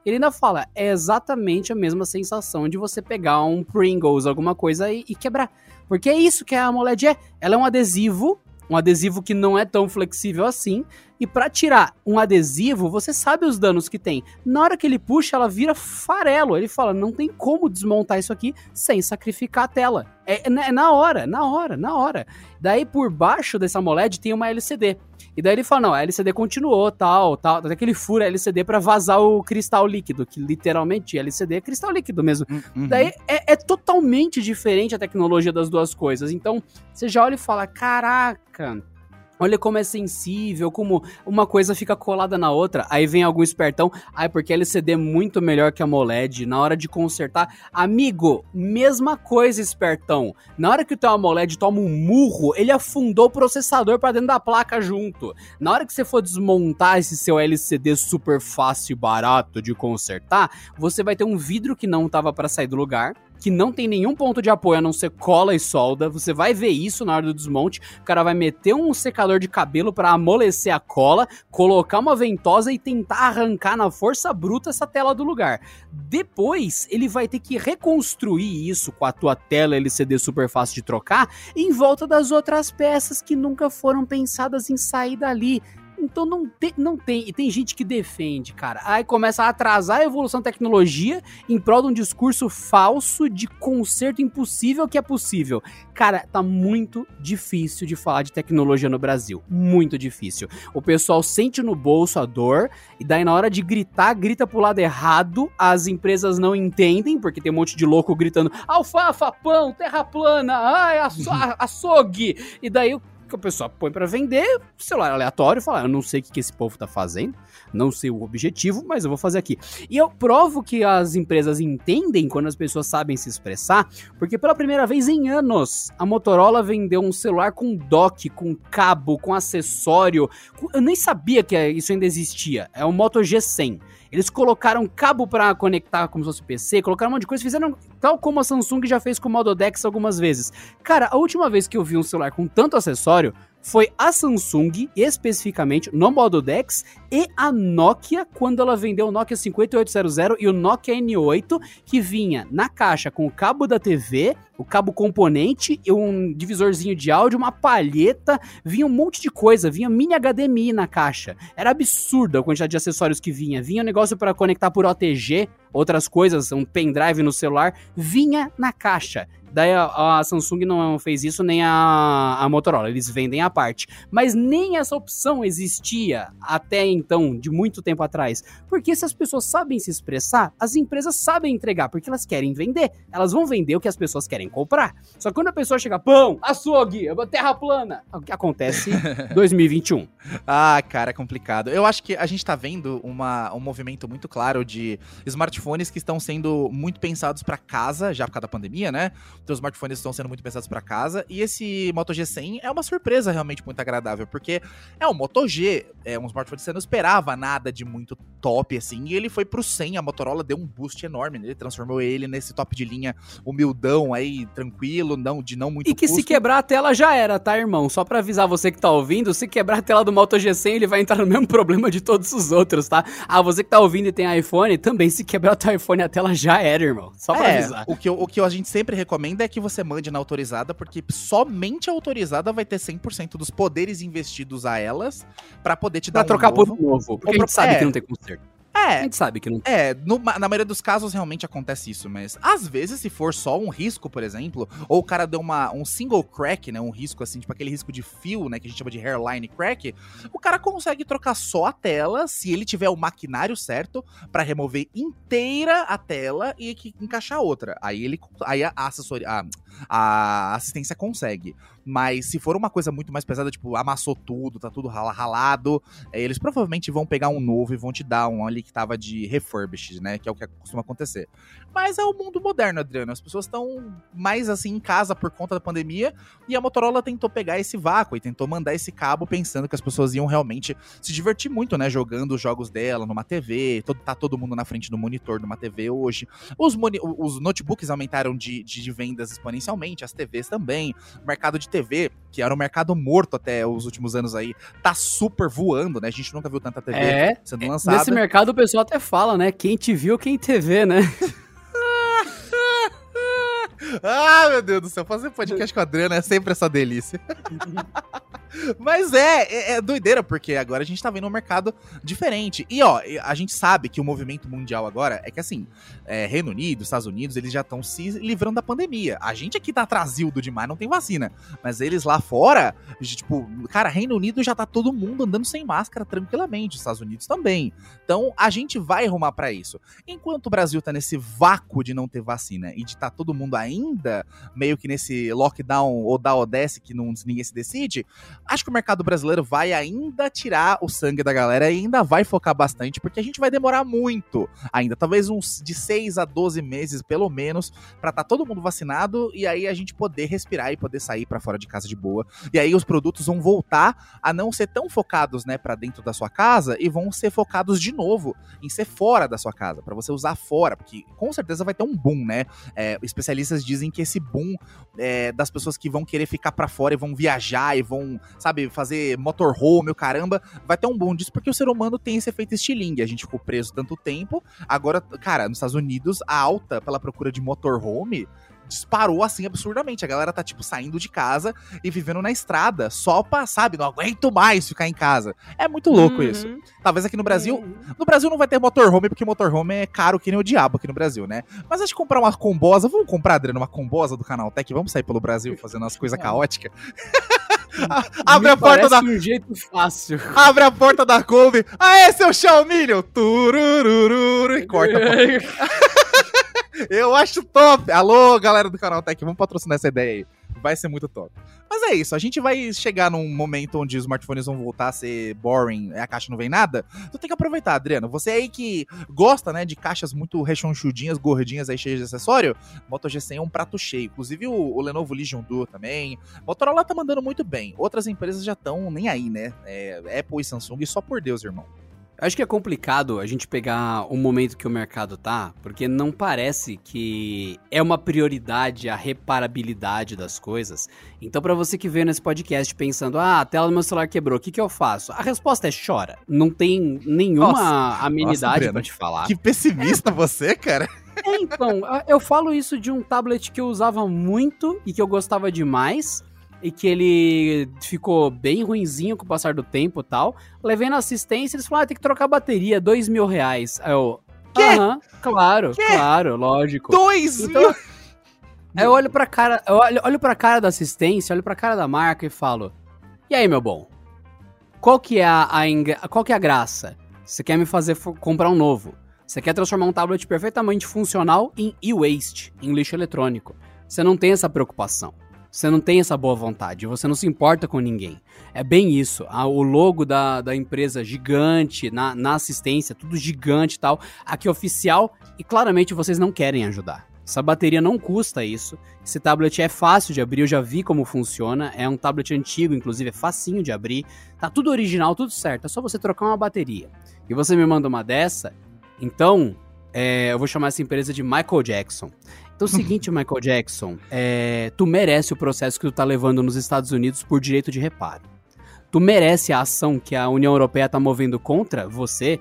Speaker 1: Ele ainda fala, é exatamente a mesma sensação de você pegar um Pringles, alguma coisa e, e quebrar. Porque é isso que a AMOLED é. Ela é um adesivo um adesivo que não é tão flexível assim. E para tirar um adesivo, você sabe os danos que tem. Na hora que ele puxa, ela vira farelo. Ele fala: não tem como desmontar isso aqui sem sacrificar a tela. É, é na hora, na hora, na hora. Daí por baixo dessa AMOLED tem uma LCD. E daí ele fala: não, a LCD continuou, tal, tal. Até que ele fura a LCD para vazar o cristal líquido, que literalmente LCD é cristal líquido mesmo.
Speaker 2: Uhum.
Speaker 1: Daí é, é totalmente diferente a tecnologia das duas coisas. Então, você já olha e fala: caraca. Olha como é sensível, como uma coisa fica colada na outra. Aí vem algum espertão, ai, porque LCD é muito melhor que a AMOLED. Na hora de consertar, amigo, mesma coisa, espertão. Na hora que o teu AMOLED toma um murro, ele afundou o processador pra dentro da placa junto. Na hora que você for desmontar esse seu LCD super fácil e barato de consertar, você vai ter um vidro que não tava pra sair do lugar que não tem nenhum ponto de apoio a não ser cola e solda. Você vai ver isso na hora do desmonte. O cara vai meter um secador de cabelo para amolecer a cola, colocar uma ventosa e tentar arrancar na força bruta essa tela do lugar. Depois, ele vai ter que reconstruir isso com a tua tela LCD super fácil de trocar em volta das outras peças que nunca foram pensadas em sair dali. Então não tem, não tem. E tem gente que defende, cara. Aí começa a atrasar a evolução da tecnologia em prol de um discurso falso de conserto impossível que é possível. Cara, tá muito difícil de falar de tecnologia no Brasil. Muito difícil. O pessoal sente no bolso a dor, e daí na hora de gritar, grita pro lado errado. As empresas não entendem, porque tem um monte de louco gritando: alfafa, pão, terra plana, ai, aço açougue. E daí o que o pessoal põe para vender, celular aleatório, fala, eu não sei o que, que esse povo tá fazendo, não sei o objetivo, mas eu vou fazer aqui. E eu provo que as empresas entendem quando as pessoas sabem se expressar, porque pela primeira vez em anos, a Motorola vendeu um celular com dock, com cabo, com acessório. com- Eu nem sabia que isso ainda existia. É o Moto G100. Eles colocaram cabo para conectar como se fosse PC, colocaram um monte de coisa, fizeram tal como a Samsung já fez com o Modo Dex algumas vezes. Cara, a última vez que eu vi um celular com tanto acessório foi a Samsung, especificamente no Modo Dex, e a Nokia, quando ela vendeu o Nokia 5800 e o Nokia N8, que vinha na caixa com o cabo da TV, o cabo componente, um divisorzinho de áudio, uma palheta, vinha um monte de coisa, vinha mini HDMI na caixa. Era absurda a quantidade de acessórios que vinha. Vinha um negócio para conectar por OTG, outras coisas, um pendrive no celular, vinha na caixa. Daí a, a Samsung não fez isso, nem a, a Motorola, eles vendem a parte. Mas nem essa opção existia até então, de muito tempo atrás. Porque se as pessoas sabem se expressar, as empresas sabem entregar, porque elas querem vender. Elas vão vender o que as pessoas querem comprar. Só que quando a pessoa chega, pão, açougue, terra plana, o que acontece 2021.
Speaker 2: Ah, cara, é complicado. Eu acho que a gente tá vendo uma, um movimento muito claro de smartphones que estão sendo muito pensados pra casa, já por causa da pandemia, né? Os smartphones estão sendo muito pensados pra casa. E esse Moto G100 é uma surpresa realmente muito agradável, porque é um Moto G, é um smartphone que você não esperava nada de muito top, assim. E ele foi pro 100, a Motorola deu um boost enorme? Ele transformou ele nesse top de linha humildão aí, tranquilo, não, de não muito
Speaker 1: E que se
Speaker 2: custo.
Speaker 1: quebrar a tela já era, tá, irmão? Só pra avisar você que tá ouvindo, se quebrar a tela do Moto G100, ele vai entrar no mesmo problema de todos os outros, tá? Ah, você que tá ouvindo e tem iPhone, também se quebrar o teu iPhone, a tela já era, irmão. Só pra
Speaker 2: É,
Speaker 1: avisar.
Speaker 2: o que, eu- o que a gente sempre recomenda é que você mande na autorizada, porque somente a autorizada vai ter 100% dos poderes investidos a elas pra poder te dar
Speaker 1: Pra trocar
Speaker 2: um
Speaker 1: por
Speaker 2: novo.
Speaker 1: novo. Porque
Speaker 2: Ou
Speaker 1: a gente sabe
Speaker 2: é.
Speaker 1: que não tem conserto. A
Speaker 2: É,
Speaker 1: gente sabe que não
Speaker 2: é, no- na maioria dos casos realmente acontece isso, mas às vezes, se for só um risco, por exemplo, ou o cara deu uma, um single crack, né? Um risco assim, tipo aquele risco de fio, né? Que a gente chama de hairline crack, o cara consegue trocar só a tela se ele tiver o maquinário certo pra remover inteira a tela e que- encaixar outra. Aí ele aí a assessoria, a, a assistência consegue. Mas se for uma coisa muito mais pesada, tipo, amassou tudo, tá tudo rala- ralado, é, eles provavelmente vão pegar um novo e vão te dar um ali que tava de refurbished, né? Que é o que costuma acontecer. Mas é o mundo moderno, Adriano. As pessoas estão mais assim em casa por conta da pandemia e a Motorola tentou pegar esse vácuo e tentou mandar esse cabo pensando que as pessoas iam realmente se divertir muito, né? Jogando os jogos dela numa TV. Todo, tá todo mundo na frente do monitor de uma TV hoje. Os, os notebooks aumentaram de, de, de vendas exponencialmente, as TVs também. O mercado de TV, que era um mercado morto até os últimos anos aí, tá super voando, né? A gente nunca viu tanta TV
Speaker 1: É,
Speaker 2: sendo lançada.
Speaker 1: Nesse mercado o pessoal até fala, né? Quem te viu, quem te vê, né?
Speaker 2: Ah, meu Deus do céu, fazer podcast com a Adriana é sempre essa delícia. Mas é, é, é doideira, porque agora a gente tá vendo um mercado diferente. E ó, a gente sabe que o movimento mundial agora é que assim, é, Reino Unido, Estados Unidos, eles já estão se livrando da pandemia. A gente aqui tá atrasildo demais, não tem vacina. Mas eles lá fora, tipo, cara, Reino Unido já tá todo mundo andando sem máscara tranquilamente, Estados Unidos também. Então a gente vai arrumar pra isso. Enquanto o Brasil tá nesse vácuo de não ter vacina e de tá todo mundo ainda meio que nesse lockdown ou da ODS que não, ninguém se decide, acho que o mercado brasileiro vai ainda tirar o sangue da galera e ainda vai focar bastante, porque a gente vai demorar muito ainda, talvez uns de 6 a 12 meses pelo menos, pra tá todo mundo vacinado e aí a gente poder respirar e poder sair pra fora de casa de boa. E aí os produtos vão voltar a não ser tão focados, né, para dentro da sua casa e vão ser focados de novo em ser fora da sua casa, pra você usar fora, porque com certeza vai ter um boom, né? É, especialistas dizem que esse boom é, das pessoas que vão querer ficar pra fora e vão viajar e vão, sabe, fazer motorhome, o caramba, vai ter um boom disso porque o ser humano tem esse efeito estilingue. A gente ficou preso tanto tempo, agora, cara, nos Estados Unidos, a alta pela procura de motorhome disparou assim absurdamente. A galera tá, tipo, saindo de casa e vivendo na estrada só pra, sabe, não aguento mais ficar em casa. É muito louco isso.
Speaker 1: Uhum.
Speaker 2: Talvez aqui no Brasil. No Brasil não vai ter motorhome, porque motorhome é caro que nem o diabo aqui no Brasil, né? Mas acho que comprar uma combosa. Vamos comprar, Adriano, uma combosa do Canal Tech? Vamos sair pelo Brasil fazendo as coisas caóticas? Abre
Speaker 1: Me
Speaker 2: a porta da.
Speaker 1: um jeito fácil.
Speaker 2: Abre a porta da Kombi. Aê, seu Xiaomilho! Turururu, e corta. Eu acho top! Alô, galera do Canal Tech, vamos patrocinar essa ideia aí. Vai ser muito top. Mas é isso, a gente vai chegar num momento onde os smartphones vão voltar a ser boring, a caixa não vem nada. Tu tem que aproveitar, Adriano. Você aí que gosta, né, de caixas muito rechonchudinhas, gordinhas aí cheias de acessório, Moto G100 é um prato cheio. Inclusive o, o Lenovo Legion Duo também. Motorola tá mandando muito bem. Outras empresas já estão nem aí, né? É, Apple e Samsung, só por Deus, irmão.
Speaker 1: Acho que é complicado a gente pegar o momento que o mercado tá, porque não parece que é uma prioridade a reparabilidade das coisas. Então, pra você que veio nesse podcast pensando, ah, a tela do meu celular quebrou, o que, que eu faço? A resposta é chora. Não tem nenhuma
Speaker 2: Nossa,
Speaker 1: amenidade pra te falar.
Speaker 2: Que pessimista você, cara.
Speaker 1: É, então, eu falo isso de um tablet que eu usava muito e que eu gostava demais. E que ele ficou bem ruinzinho com o passar do tempo e tal. Levei na assistência, eles falaram, ah, tem que trocar a bateria, dois mil reais. Aí eu,
Speaker 2: Quê?
Speaker 1: aham, claro, claro, lógico.
Speaker 2: Dois
Speaker 1: Então,
Speaker 2: mil.
Speaker 1: Aí eu olho pra cara, eu olho, olho pra cara da assistência, olho pra cara da marca e falo: E aí, meu bom? Qual que é a, a qual que é a graça? Você quer me fazer comprar um novo? Você quer transformar um tablet perfeitamente funcional em e-waste, em lixo eletrônico. Você não tem essa preocupação. Você não tem essa boa vontade, você não se importa com ninguém. É bem isso. o logo da, da empresa gigante, na, na assistência, tudo gigante e tal. Aqui oficial, e claramente vocês não querem ajudar. Essa bateria não custa isso. Esse tablet é fácil de abrir, eu já vi como funciona. É um tablet antigo, inclusive, é facinho de abrir. Tá tudo original, tudo certo. É só você trocar uma bateria. E você me manda uma dessa, então é, eu vou chamar essa empresa de Michael Jackson. Então é o seguinte, Michael Jackson, é, tu merece o processo que tu tá levando nos Estados Unidos por direito de reparo. Tu merece a ação que a União Europeia tá movendo contra você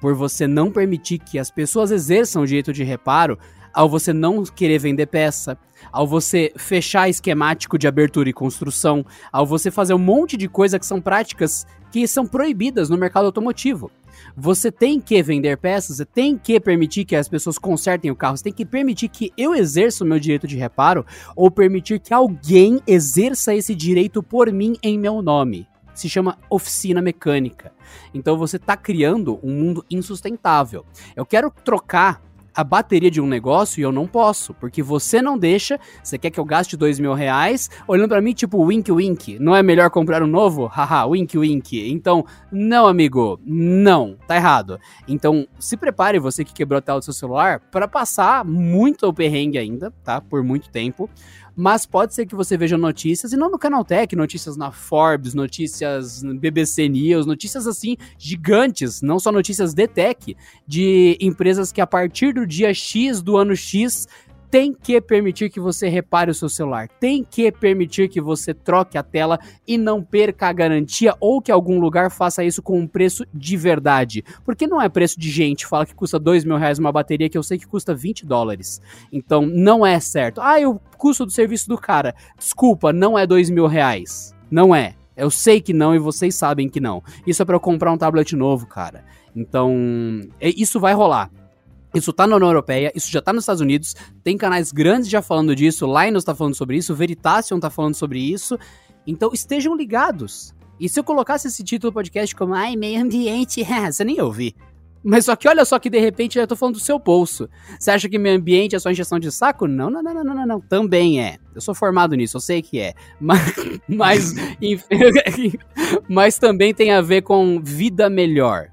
Speaker 1: por você não permitir que as pessoas exerçam o direito de reparo ao você não querer vender peça, ao você fechar esquemático de abertura e construção, ao você fazer um monte de coisa que são práticas que são proibidas no mercado automotivo. Você tem que vender peças, você tem que permitir que as pessoas consertem o carro, você tem que permitir que eu exerça o meu direito de reparo ou permitir que alguém exerça esse direito por mim em meu nome. Se chama oficina mecânica. Então você está criando um mundo insustentável. Eu quero trocar a bateria de um negócio e eu não posso, porque você não deixa, você quer que eu gaste dois mil reais, olhando para mim tipo wink wink, não é melhor comprar um novo? Haha, wink wink. Então, não amigo, não, tá errado. Então, se prepare você que quebrou a tela do seu celular para passar muito o perrengue ainda, tá? Por muito tempo mas pode ser que você veja notícias, e não no Canaltech, notícias na Forbes, notícias no BBC News, notícias assim gigantes, não só notícias de tech, de empresas que a partir do dia X do ano X tem que permitir que você repare o seu celular, tem que permitir que você troque a tela e não perca a garantia ou que algum lugar faça isso com um preço de verdade. Porque não é preço de gente, fala que custa dois mil reais uma bateria que eu sei que custa 20 dólares. Então não é certo. Ah, o custo do serviço do cara. Desculpa, não é dois mil reais. Não é. Eu sei que não e vocês sabem que não. Isso é para eu comprar um tablet novo, cara. Então, é, isso vai rolar. Isso tá na União Europeia, isso já tá nos Estados Unidos, tem canais grandes já falando disso, Linus tá falando sobre isso, Veritasium tá falando sobre isso. Então estejam ligados. E se eu colocasse esse título do podcast como Ai, meio ambiente, você nem ouvi. Mas só que olha só que de repente eu tô falando do seu bolso. Você acha que meio ambiente é só injeção de saco? Não, não, não, não, não, não, não. Também é. Eu sou formado nisso, eu sei que é. Mas, mas, mas também tem a ver com vida melhor.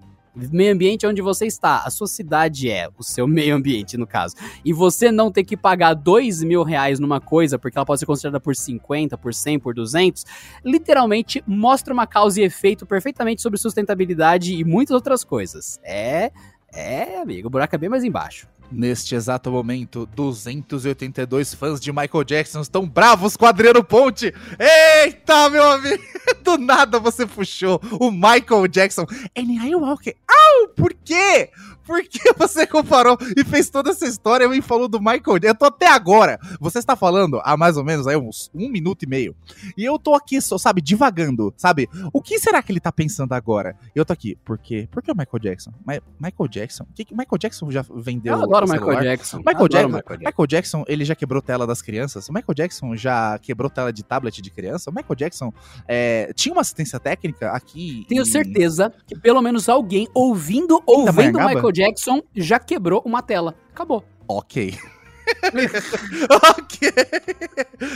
Speaker 1: Meio ambiente é onde você está. A sua cidade é o seu meio ambiente, no caso. E você não ter que pagar dois mil reais numa coisa, porque ela pode ser considerada por 50, por 100, por 200, literalmente mostra uma causa e efeito perfeitamente sobre sustentabilidade e muitas outras coisas. É, é, amigo, o buraco é bem mais embaixo.
Speaker 2: Neste exato momento, 282 fãs de Michael Jackson estão bravos com Adriano Ponte. Eita, meu amigo! Do nada você puxou o Michael Jackson. And I walk. Por quê? Por que você comparou e fez toda essa história e falou do Michael Eu tô até agora. Você está falando há mais ou menos aí uns um minuto e meio. E eu tô aqui, só, sabe, divagando, sabe? O que será que ele tá pensando agora? E eu tô aqui, por quê? Por que o Michael Jackson? Ma Michael Jackson? Que, que Michael Jackson já vendeu.
Speaker 1: Eu adoro o Michael Jackson.
Speaker 2: Michael, Jackson Michael Jackson. Michael Jackson, ele já quebrou tela das crianças. O Michael Jackson já quebrou tela de tablet de criança. O Michael Jackson é, tinha uma assistência técnica aqui.
Speaker 1: Tenho em... certeza que pelo menos alguém ouvindo ou vendo Michael Jackson já quebrou uma tela. Acabou.
Speaker 2: Ok. ok.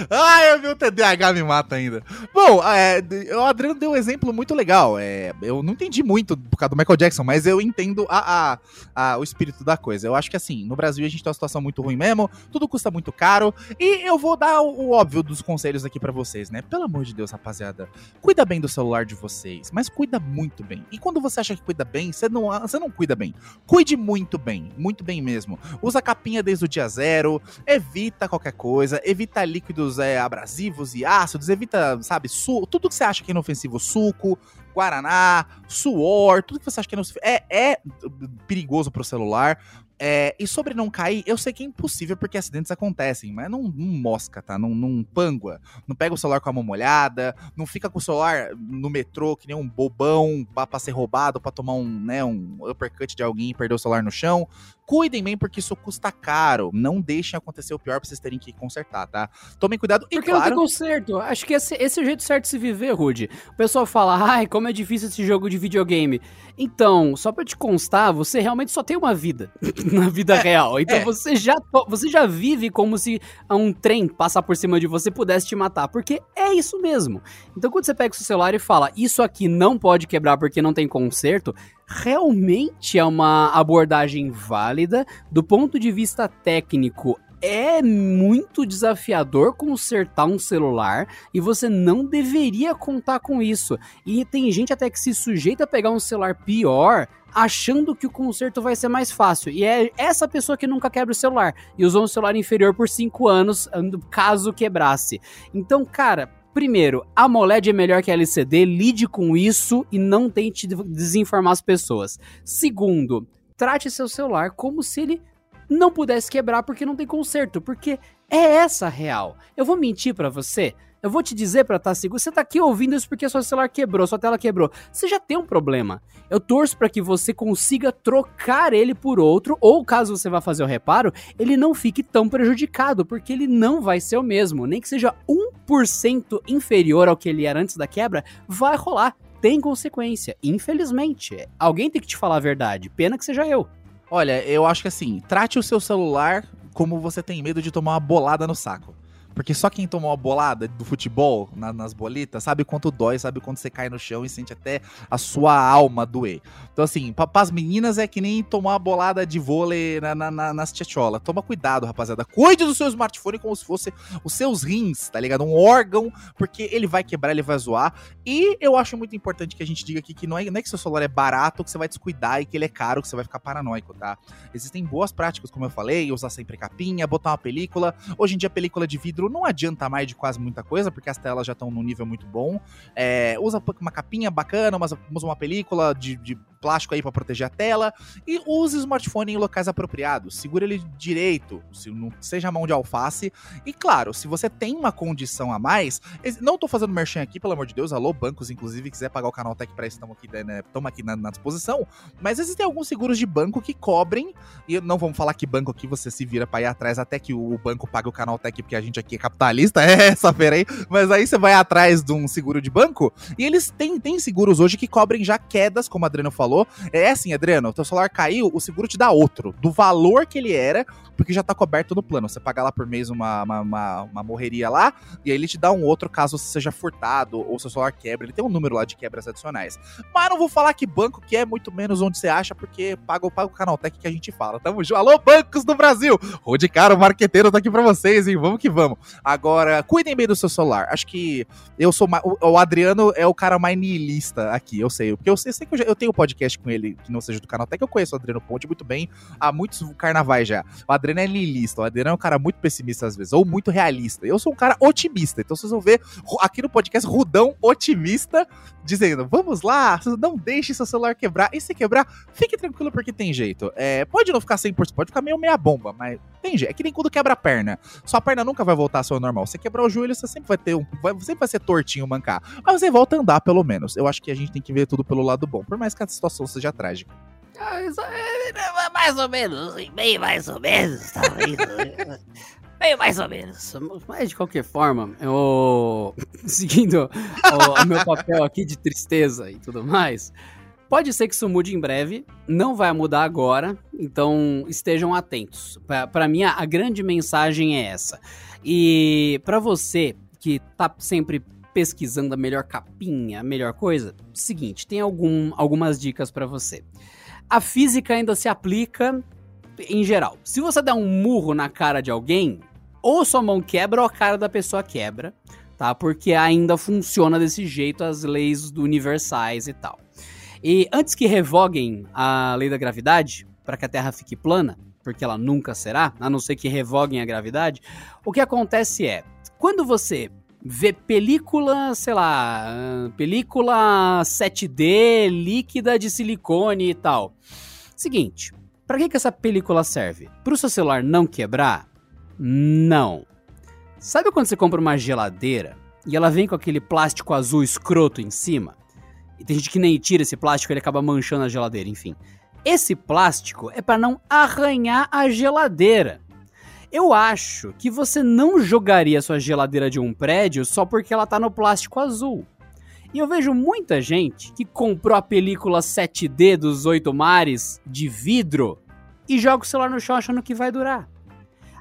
Speaker 2: Ai, o meu TDAH me mata ainda. Bom, é, o Adriano deu um exemplo muito legal. É, eu não entendi muito por causa do Michael Jackson, mas eu entendo a, a, a, o espírito da coisa. Eu acho que assim, no Brasil a gente tem uma situação muito ruim mesmo, tudo custa muito caro. E eu vou dar o, o óbvio dos conselhos aqui para vocês, né? Pelo amor de Deus, rapaziada, cuida bem do celular de vocês, mas cuida muito bem. E quando você acha que cuida bem, você não, você não cuida bem. Cuide muito bem, muito bem mesmo. Usa capinha desde o dia zero evita qualquer coisa, evita líquidos é, abrasivos e ácidos, evita, sabe, su tudo que você acha que é inofensivo, suco, guaraná, suor, tudo que você acha que é inofensivo, é, é perigoso pro celular. É, e sobre não cair, eu sei que é impossível porque acidentes acontecem, mas não, não mosca, tá? Não, não pangua. Não pega o celular com a mão molhada, não fica com o celular no metrô que nem um bobão pra, pra ser roubado, pra tomar um, né, um uppercut de alguém e perder o celular no chão. Cuidem bem, porque isso custa caro. Não deixem acontecer o pior pra vocês terem que consertar, tá? Tomem cuidado
Speaker 1: e
Speaker 2: porque claro...
Speaker 1: não tem conserto. Acho que esse, esse é o jeito certo de se viver, Rude. O pessoal fala, ai, como é difícil esse jogo de videogame. Então, só pra te constar, você realmente só tem uma vida na vida é, real. Então é. você, já, você já vive como se um trem passar por cima de você pudesse te matar. Porque é isso mesmo. Então quando você pega o seu celular e fala, isso aqui não pode quebrar porque não tem conserto, realmente é uma abordagem válida do ponto de vista técnico. É muito desafiador consertar um celular e você não deveria contar com isso. E tem gente até que se sujeita a pegar um celular pior achando que o conserto vai ser mais fácil. E é essa pessoa que nunca quebra o celular e usou um celular inferior por 5 anos, caso quebrasse. Então, cara, Primeiro, a AMOLED é melhor que a LCD, lide com isso e não tente desinformar as pessoas. Segundo, trate seu celular como se ele não pudesse quebrar porque não tem conserto, porque é essa a real. Eu vou mentir para você? Eu vou te dizer pra estar seguro. Você tá aqui ouvindo isso porque seu celular quebrou, sua tela quebrou. Você já tem um problema. Eu torço para que você consiga trocar ele por outro, ou caso você vá fazer o reparo, ele não fique tão prejudicado, porque ele não vai ser o mesmo. Nem que seja 1% inferior ao que ele era antes da quebra, vai rolar. Tem consequência, infelizmente. Alguém tem que te falar a verdade. Pena que seja eu.
Speaker 2: Olha, eu acho que assim, trate o seu celular como você tem medo de tomar uma bolada no saco. Porque só quem tomou uma bolada do futebol na, nas bolitas sabe quanto dói, sabe quando você cai no chão e sente até a sua alma doer. Então, assim, pra, as meninas é que nem tomar uma bolada de vôlei na, na, na, nas tchetcholas. Toma cuidado, rapaziada. Cuide do seu smartphone como se fosse os seus rins, tá ligado? Um órgão, porque ele vai quebrar, ele vai zoar. E eu acho muito importante que a gente diga aqui que não é, não é que seu celular é barato, que você vai descuidar e que ele é caro, que você vai ficar paranoico, tá? Existem boas práticas, como eu falei, usar sempre capinha, botar uma película. Hoje em dia, película de vidro não adianta mais de quase muita coisa, porque as telas já estão num nível muito bom. É, usa uma capinha bacana, usa uma película de, de plástico aí para proteger a tela e use o smartphone em locais apropriados. Segura ele direito, se não seja mão de alface. E claro, se você tem uma condição a mais, não tô fazendo merchan aqui, pelo amor de Deus, alô bancos, inclusive, quiser pagar o canal Tech para isso, estamos aqui, né, aqui na, na, disposição. Mas existem alguns seguros de banco que cobrem, e não vamos falar que banco aqui você se vira para ir atrás até que o banco pague o canal Tech, porque a gente aqui é capitalista, é essa feira aí. Mas aí você vai atrás de um seguro de banco e eles têm, têm seguros hoje que cobrem já quedas, como o Adriano falou falou. É assim, Adriano, o teu celular caiu, o seguro te dá outro, do valor que ele era, porque já tá coberto no plano. Você paga lá por mês uma, uma, uma, uma morreria lá, e aí ele te dá um outro caso você seja furtado ou seu celular quebra. Ele tem um número lá de quebras adicionais. Mas não vou falar que banco que é muito menos onde você acha, porque paga, paga o Canaltech que a gente fala. Tamo junto. Alô, bancos do Brasil! Rode cara, o marqueteiro tá aqui pra vocês, hein? Vamos que vamos. Agora, cuidem bem do seu celular. Acho que eu sou. O, Adriano é o cara mais nihilista aqui, eu sei. Porque eu sei, sei que eu, já, eu tenho podcast podcast com ele que não seja do canal, até que eu conheço o Adriano Ponte muito bem há muitos carnavais já. O Adriano é lilista, o Adriano é um cara muito pessimista às vezes, ou muito realista. Eu sou um cara otimista, então vocês vão ver aqui no podcast Rudão otimista, dizendo: vamos lá, não deixe seu celular quebrar. E se quebrar, fique tranquilo porque tem jeito. É, pode não ficar 100%, pode ficar meio meia bomba, mas tem jeito. É que nem quando quebra a perna. Sua perna nunca vai voltar ao seu normal. Você quebrar o joelho, você sempre vai ter um. Vai, sempre vai ser tortinho mancar. Mas você volta a andar, pelo menos. Eu acho que a gente tem que ver tudo pelo lado bom. Por mais que a situação seja trágica.
Speaker 1: Ah, é, é, mais ou menos, bem mais ou menos, talvez. Bem mais ou menos. Mas de qualquer forma, eu. Seguindo o, o meu papel aqui de tristeza e tudo mais. Pode ser que isso mude em breve, não vai mudar agora, então estejam atentos. Para mim, a grande mensagem é essa. E para você que tá sempre pesquisando a melhor capinha, a melhor coisa, seguinte, tem algum, algumas dicas para você. A física ainda se aplica em geral. Se você der um murro na cara de alguém, ou sua mão quebra ou a cara da pessoa quebra, tá? Porque ainda funciona desse jeito as leis universais e tal. E antes que revoguem a lei da gravidade, para que a Terra fique plana, porque ela nunca será, a não ser que revoguem a gravidade, o que acontece é, quando você ver película, sei lá, película 7D líquida de silicone e tal. Seguinte, para que, que essa película serve? Para o seu celular não quebrar? Não. Sabe quando você compra uma geladeira e ela vem com aquele plástico azul escroto em cima? E tem gente que nem tira esse plástico, ele acaba manchando a geladeira, enfim. Esse plástico é para não arranhar a geladeira. Eu acho que você não jogaria sua geladeira de um prédio só porque ela tá no plástico azul. E eu vejo muita gente que comprou a película 7D dos Oito Mares de vidro e joga o celular no chão achando que vai durar.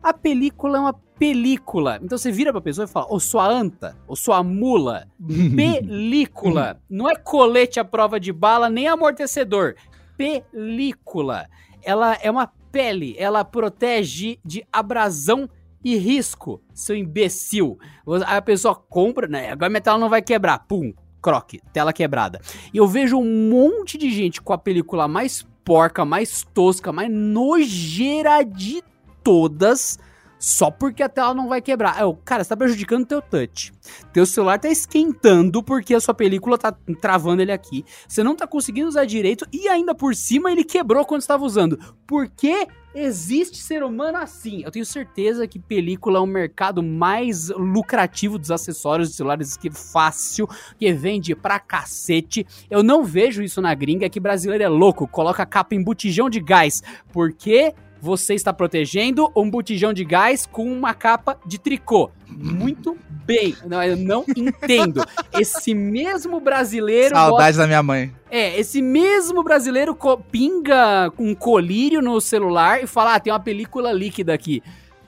Speaker 1: A película é uma película. Então você vira pra pessoa e fala, ô sua anta, ô sua mula, película. Não é colete à prova de bala, nem amortecedor. Película. Ela é uma pele, ela protege de abrasão e risco, seu imbecil. Aí a pessoa compra, né? Agora tela não vai quebrar. Pum, croque, tela quebrada. E eu vejo um monte de gente com a película mais porca, mais tosca, mais nojeira de todas, só porque a tela não vai quebrar. Eu, cara, você tá prejudicando teu touch. Teu celular tá esquentando porque a sua película tá travando ele aqui. Você não tá conseguindo usar direito e ainda por cima ele quebrou quando estava usando. Por que existe ser humano assim? Eu tenho certeza que película é o mercado mais lucrativo dos acessórios de celulares que fácil, que vende pra cacete. Eu não vejo isso na gringa, que brasileiro é louco, coloca capa em botijão de gás. Por quê? Você está protegendo um botijão de gás com uma capa de tricô. Muito bem. Não, eu não entendo. Esse mesmo brasileiro.
Speaker 2: Saudade da minha mãe.
Speaker 1: É, esse mesmo brasileiro pinga um colírio no celular e fala: ah, tem uma película líquida aqui.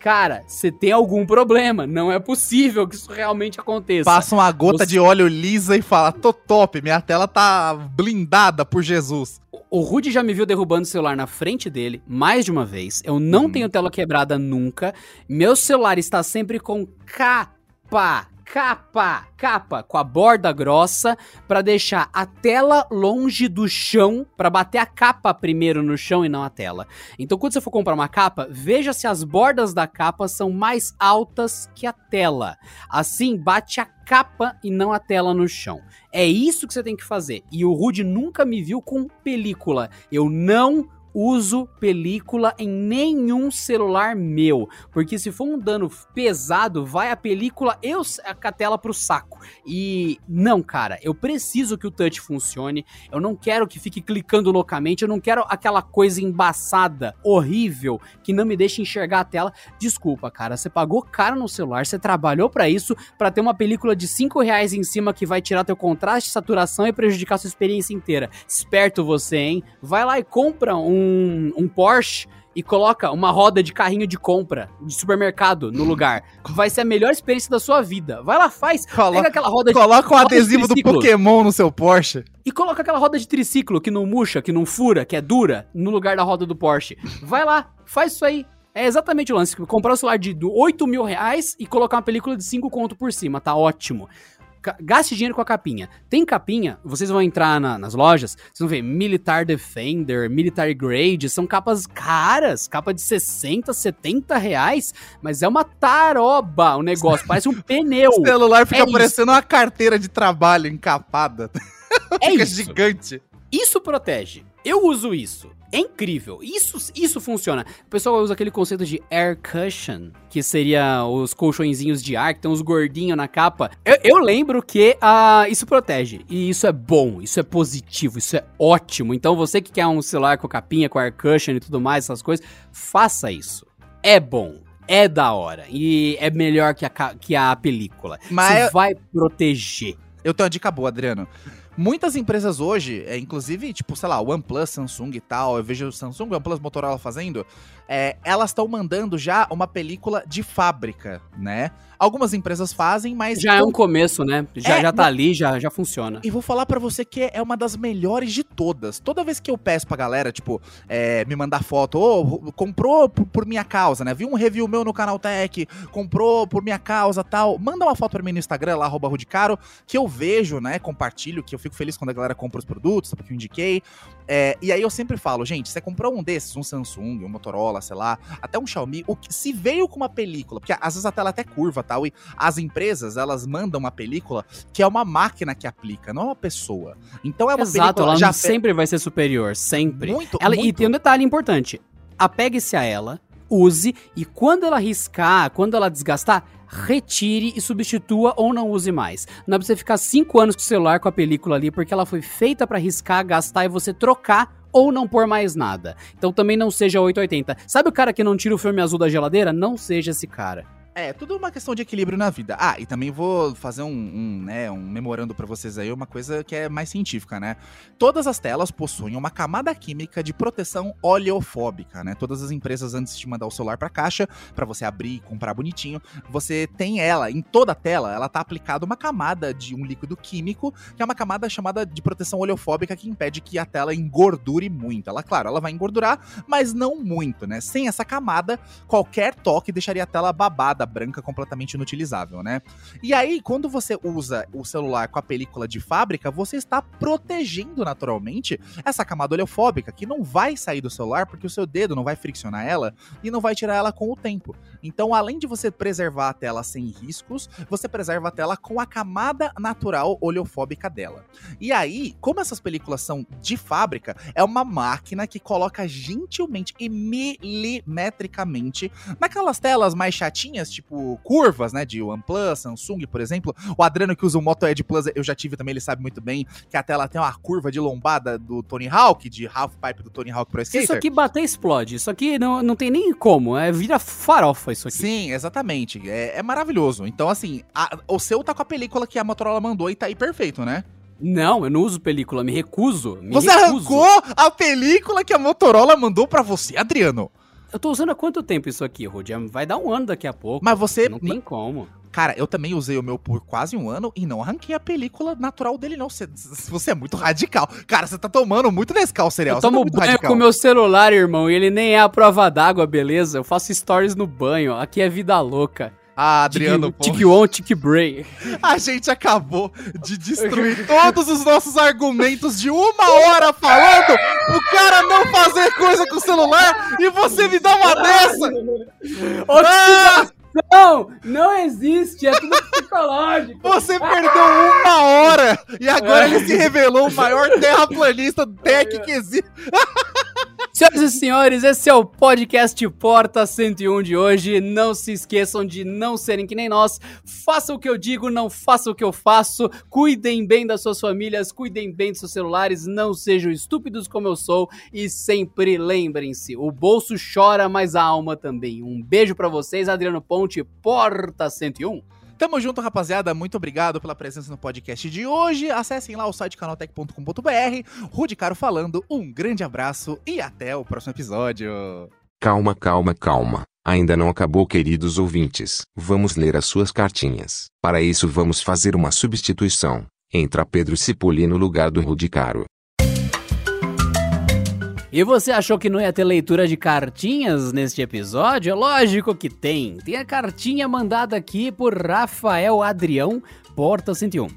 Speaker 1: Cara, você tem algum problema. Não é possível que isso realmente aconteça.
Speaker 2: Passa uma gota
Speaker 1: Você-
Speaker 2: de óleo lisa e fala: tô top, minha tela tá blindada por Jesus.
Speaker 1: O Rude já me viu derrubando o celular na frente dele mais de uma vez. Eu não
Speaker 2: Hum.
Speaker 1: tenho tela quebrada nunca. Meu celular está sempre com capa, capa, capa, com a borda grossa para deixar a tela longe do chão, para bater a capa primeiro no chão e não a tela. Então, quando você for comprar uma capa, veja se as bordas da capa são mais altas que a tela. Assim, bate a capa e não a tela no chão. É isso que você tem que fazer. E o Rude nunca me viu com película. Eu não uso película em nenhum celular meu, porque se for um dano pesado, vai a película e a tela pro saco. E não, cara, eu preciso que o touch funcione. Eu não quero que fique clicando loucamente, eu não quero aquela coisa embaçada, horrível, que não me deixa enxergar a tela. Desculpa, cara, você pagou caro no celular, você trabalhou pra isso, pra ter uma película de 5 reais em cima que vai tirar teu contraste, saturação e prejudicar sua experiência inteira. Esperto você, hein? Vai lá e compra um, um Porsche e coloca uma roda de carrinho de compra de supermercado no lugar. Vai ser a melhor experiência da sua vida. Vai lá, faz. Pega
Speaker 2: Coloca,
Speaker 1: aquela roda de
Speaker 2: coloca o adesivo do. Pokémon no seu Porsche.
Speaker 1: E coloca aquela roda de triciclo que não murcha, que não fura, que é dura, no lugar da roda do Porsche. Vai lá, faz isso aí. É exatamente o lance. Comprar um celular de do 8 mil reais e colocar uma película de 5 conto por cima. Tá ótimo. Gaste dinheiro com a capinha. Tem capinha, vocês vão entrar na- nas lojas, vocês vão ver Militar Defender, Military Grade, são capas caras, capa de 60, 70 reais, mas é uma taroba o negócio, parece um pneu.
Speaker 2: O celular fica
Speaker 1: É isso.
Speaker 2: parecendo uma carteira de trabalho encapada.
Speaker 1: É
Speaker 2: fica
Speaker 1: isso.
Speaker 2: gigante.
Speaker 1: Isso protege. Eu uso isso. É incrível. Isso, isso funciona. O pessoal usa aquele conceito de air cushion, que seria os colchõezinhos de ar, que tem uns gordinhos na capa. Eu, eu lembro que ah, isso protege. E isso é bom, isso é positivo, isso é ótimo. Então você que quer um celular com capinha, com air cushion e tudo mais, essas coisas, faça isso. É bom. É da hora. E é melhor que a, que a película.
Speaker 2: Mas
Speaker 1: Você
Speaker 2: eu-
Speaker 1: vai proteger.
Speaker 2: Eu tenho uma dica boa, Adriano. Muitas empresas hoje, é, inclusive, tipo, sei lá, OnePlus, Samsung e tal, eu vejo o Samsung, OnePlus, Motorola fazendo, é, elas estão mandando já uma película de fábrica, né? Algumas empresas fazem, mas...
Speaker 1: Já é um começo, né? Já,
Speaker 2: É,
Speaker 1: já tá ali, já, já funciona.
Speaker 2: E vou falar pra você que é uma das melhores de todas. Toda vez que eu peço pra galera, tipo, é, me mandar foto, ô, comprou por, por minha causa, né? Viu um review meu no canal Tech, comprou por minha causa tal. Manda uma foto pra mim no Instagram, lá, arroba Rudicaro, que eu vejo, né? Compartilho, que eu fico feliz quando a galera compra os produtos, porque eu indiquei. É, e aí eu sempre falo, gente, você comprou um desses, um Samsung, um Motorola, sei lá, até um Xiaomi, o que, se veio com uma película, porque às vezes a tela é até curva tal, e as empresas, elas mandam uma película que é uma máquina que aplica, não é uma pessoa. Então é uma
Speaker 1: Exato,
Speaker 2: película
Speaker 1: ela
Speaker 2: já
Speaker 1: não sempre vai ser superior, sempre.
Speaker 2: muito,
Speaker 1: Ela, E
Speaker 2: muito.
Speaker 1: tem um detalhe importante: apegue-se a ela, use, e quando ela riscar, quando ela desgastar, retire e substitua ou não use mais. Não é pra você ficar cinco anos com o celular com a película ali, porque ela foi feita pra riscar, gastar e você trocar ou não pôr mais nada. Então também não seja 880. Sabe o cara que não tira o filme azul da geladeira? Não seja esse cara.
Speaker 2: É, tudo uma questão de equilíbrio na vida. Ah, e também vou fazer um, um, né, um memorando pra vocês aí, uma coisa que é mais científica, né? Todas as telas possuem uma camada química de proteção oleofóbica, né? Todas as empresas, antes de mandar o celular pra caixa, pra você abrir e comprar bonitinho, você tem ela, em toda a tela, ela tá aplicada uma camada de um líquido químico, que é uma camada chamada de proteção oleofóbica que impede que a tela engordure muito. Ela, claro, ela vai engordurar, mas não muito, né? Sem essa camada, qualquer toque deixaria a tela babada, branca completamente inutilizável, né? E aí, quando você usa o celular com a película de fábrica, você está protegendo naturalmente essa camada oleofóbica que não vai sair do celular porque o seu dedo não vai friccionar ela e não vai tirar ela com o tempo. Então, além de você preservar a tela sem riscos, você preserva a tela com a camada natural oleofóbica dela. E aí, como essas películas são de fábrica, é uma máquina que coloca gentilmente e milimetricamente naquelas telas mais chatinhas, tipo curvas, né, de OnePlus, Samsung, por exemplo. O Adriano que usa o Moto Edge Plus, eu já tive também, ele sabe muito bem que a tela tem uma curva de lombada do Tony Hawk, de half pipe do Tony Hawk Pro Skater.
Speaker 1: isso aqui bater, explode. Isso aqui não, não tem nem como. É, vira farofa isso aqui.
Speaker 2: Sim, exatamente. É, é maravilhoso. Então, assim, a- o seu tá com a película que a Motorola mandou e tá aí perfeito, né?
Speaker 1: Não, eu não uso película, me recuso. Me
Speaker 2: você
Speaker 1: recuso.
Speaker 2: arrancou a película que a Motorola mandou pra você, Adriano.
Speaker 1: Eu tô usando há quanto tempo isso aqui, Rudy? Vai dar um ano daqui a pouco.
Speaker 2: Mas você.
Speaker 1: Não tem como.
Speaker 2: Cara, eu também usei o meu por quase um ano e não arranquei a película natural dele, não. Você, você é muito radical. Cara, você tá tomando muito Nescau cereal.
Speaker 1: Eu
Speaker 2: tá
Speaker 1: tomo
Speaker 2: muito
Speaker 1: banho
Speaker 2: radical.
Speaker 1: com meu celular, irmão, e ele nem é a prova d'água, beleza? Eu faço stories no banho. Aqui é vida louca.
Speaker 2: Ah, Adriano.
Speaker 1: Tique on, tique break.
Speaker 2: A gente acabou de destruir todos os nossos argumentos de uma hora falando o cara não fazer coisa com o celular e você me dá uma dessa! Ah,
Speaker 1: Não, não existe, é tudo psicológico.
Speaker 2: você perdeu uma hora e agora ele se revelou o maior terraplanista tech que existe.
Speaker 1: Senhoras e senhores, esse é o podcast Porta 101 de hoje. Não se esqueçam de não serem que nem nós. Façam o que eu digo, não façam o que eu faço. Cuidem bem das suas famílias, cuidem bem dos seus celulares, não sejam estúpidos como eu sou e sempre lembrem-se, o bolso chora, mas a alma também. Um beijo pra vocês, Adriano Ponte, Porta 101.
Speaker 2: Tamo junto, rapaziada. Muito obrigado pela presença no podcast de hoje. Acessem lá o site canaltech.com.br. Rude Caro falando. Um grande abraço e até o próximo episódio.
Speaker 3: Calma, calma, calma. Ainda não acabou, queridos ouvintes. Vamos ler as suas cartinhas. Para isso, vamos fazer uma substituição. Entra Pedro Cipoli no lugar do Rudicaro.
Speaker 1: E você achou que não ia ter leitura de cartinhas neste episódio? Lógico que tem. Tem a cartinha mandada aqui por Rafael Adrião, Porta 101.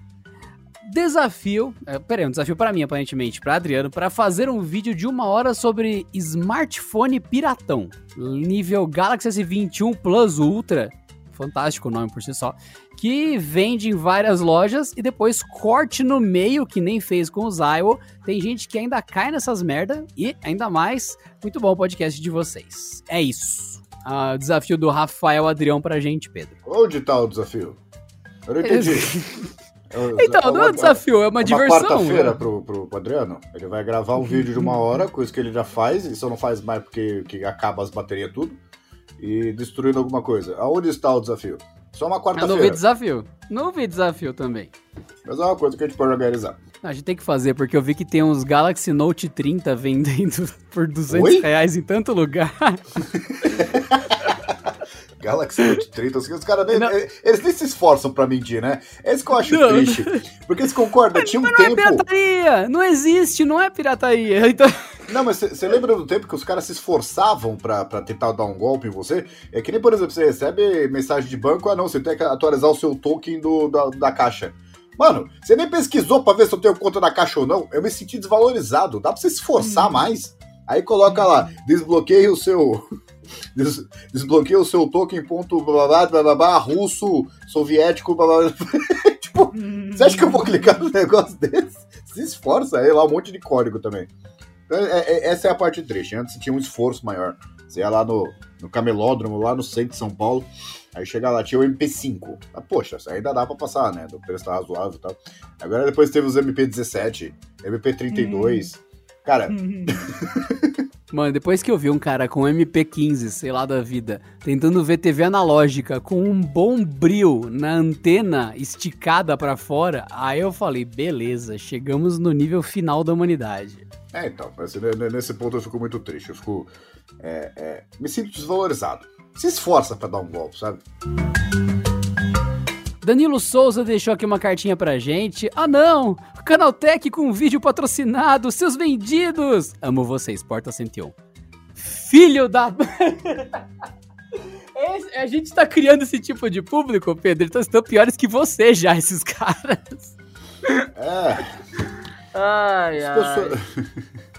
Speaker 1: Desafio, é, peraí, um desafio para mim, aparentemente, para Adriano, para fazer um vídeo de uma hora sobre smartphone piratão, nível Galaxy S21 Plus Ultra, fantástico o nome por si só, que vende em várias lojas e depois corte no meio, que nem fez com o Zywo. Tem gente que ainda cai nessas merda e ainda mais, muito bom o podcast de vocês. É isso. Ah, o desafio do Rafael Adrião pra gente, Pedro.
Speaker 5: Onde tá o desafio? Eu não entendi. Eu-
Speaker 1: Então, não é um desafio, é uma
Speaker 5: uma
Speaker 1: diversão.
Speaker 5: quarta-feira
Speaker 1: né?
Speaker 5: pro, pro, pro Adriano. Ele vai gravar um vídeo de uma hora, coisa que ele já faz, e só não faz mais porque que acaba as baterias tudo, e destruindo alguma coisa. Aonde está o desafio? Só uma
Speaker 1: Eu não vi
Speaker 5: quarta-feira.
Speaker 1: desafio. Não vi desafio também.
Speaker 5: Mas é uma coisa que a gente pode organizar.
Speaker 1: A gente tem que fazer, porque eu vi que tem uns Galaxy Note 30 vendendo por 200
Speaker 5: Oi?
Speaker 1: reais em tanto lugar.
Speaker 5: Galaxy Note 30, os caras nem,
Speaker 1: Não.
Speaker 5: eles nem se esforçam pra mentir, né? É isso que eu acho
Speaker 1: Não.
Speaker 5: triste. Porque eles concordam, tinha um
Speaker 1: Não é
Speaker 5: tempo.
Speaker 1: pirataria! Não existe, não é pirataria. Então,
Speaker 5: Não, mas você lembra do tempo que os caras se esforçavam pra, pra tentar dar um golpe em você? É que nem, por exemplo, você recebe mensagem de banco, ah não, você tem que atualizar o seu token do, da, da caixa. Mano, você nem pesquisou pra ver se eu tenho conta na caixa ou não. Eu me senti desvalorizado. Dá pra você se esforçar mais? Aí coloca lá, desbloqueie o seu. Des- desbloqueie o seu token ponto blá blá blá blá russo, soviético, blá blá blá. tipo, você acha que eu vou clicar num negócio desse? Se esforça, aí lá um monte de código também. Então, é- é- essa é a parte triste. Antes você tinha um esforço maior. Você ia lá no, no camelódromo, lá no centro de São Paulo, aí chega lá, tinha o MP5. Ah, poxa, ainda dá pra passar, né? Do preço tá razoável e tal. Agora depois teve os MP17, MP32. Cara,
Speaker 1: Mano, depois que eu vi um cara com MP15, sei lá da vida, tentando ver TV analógica com um bom brilho na antena esticada pra fora, aí eu falei, beleza, chegamos no nível final da humanidade.
Speaker 5: é então, nesse ponto eu fico muito triste. Eu fico. é, é, me sinto desvalorizado. Se esforça pra dar um golpe, sabe?
Speaker 1: Danilo Souza deixou aqui uma cartinha pra gente. Ah não! Canaltech com vídeo patrocinado, seus vendidos! Amo vocês, Porta 101. Filho da... Esse- a gente tá criando esse tipo de público, Pedro. Então estão piores que você já, esses caras.
Speaker 5: É,
Speaker 1: Ai,
Speaker 5: pessoas-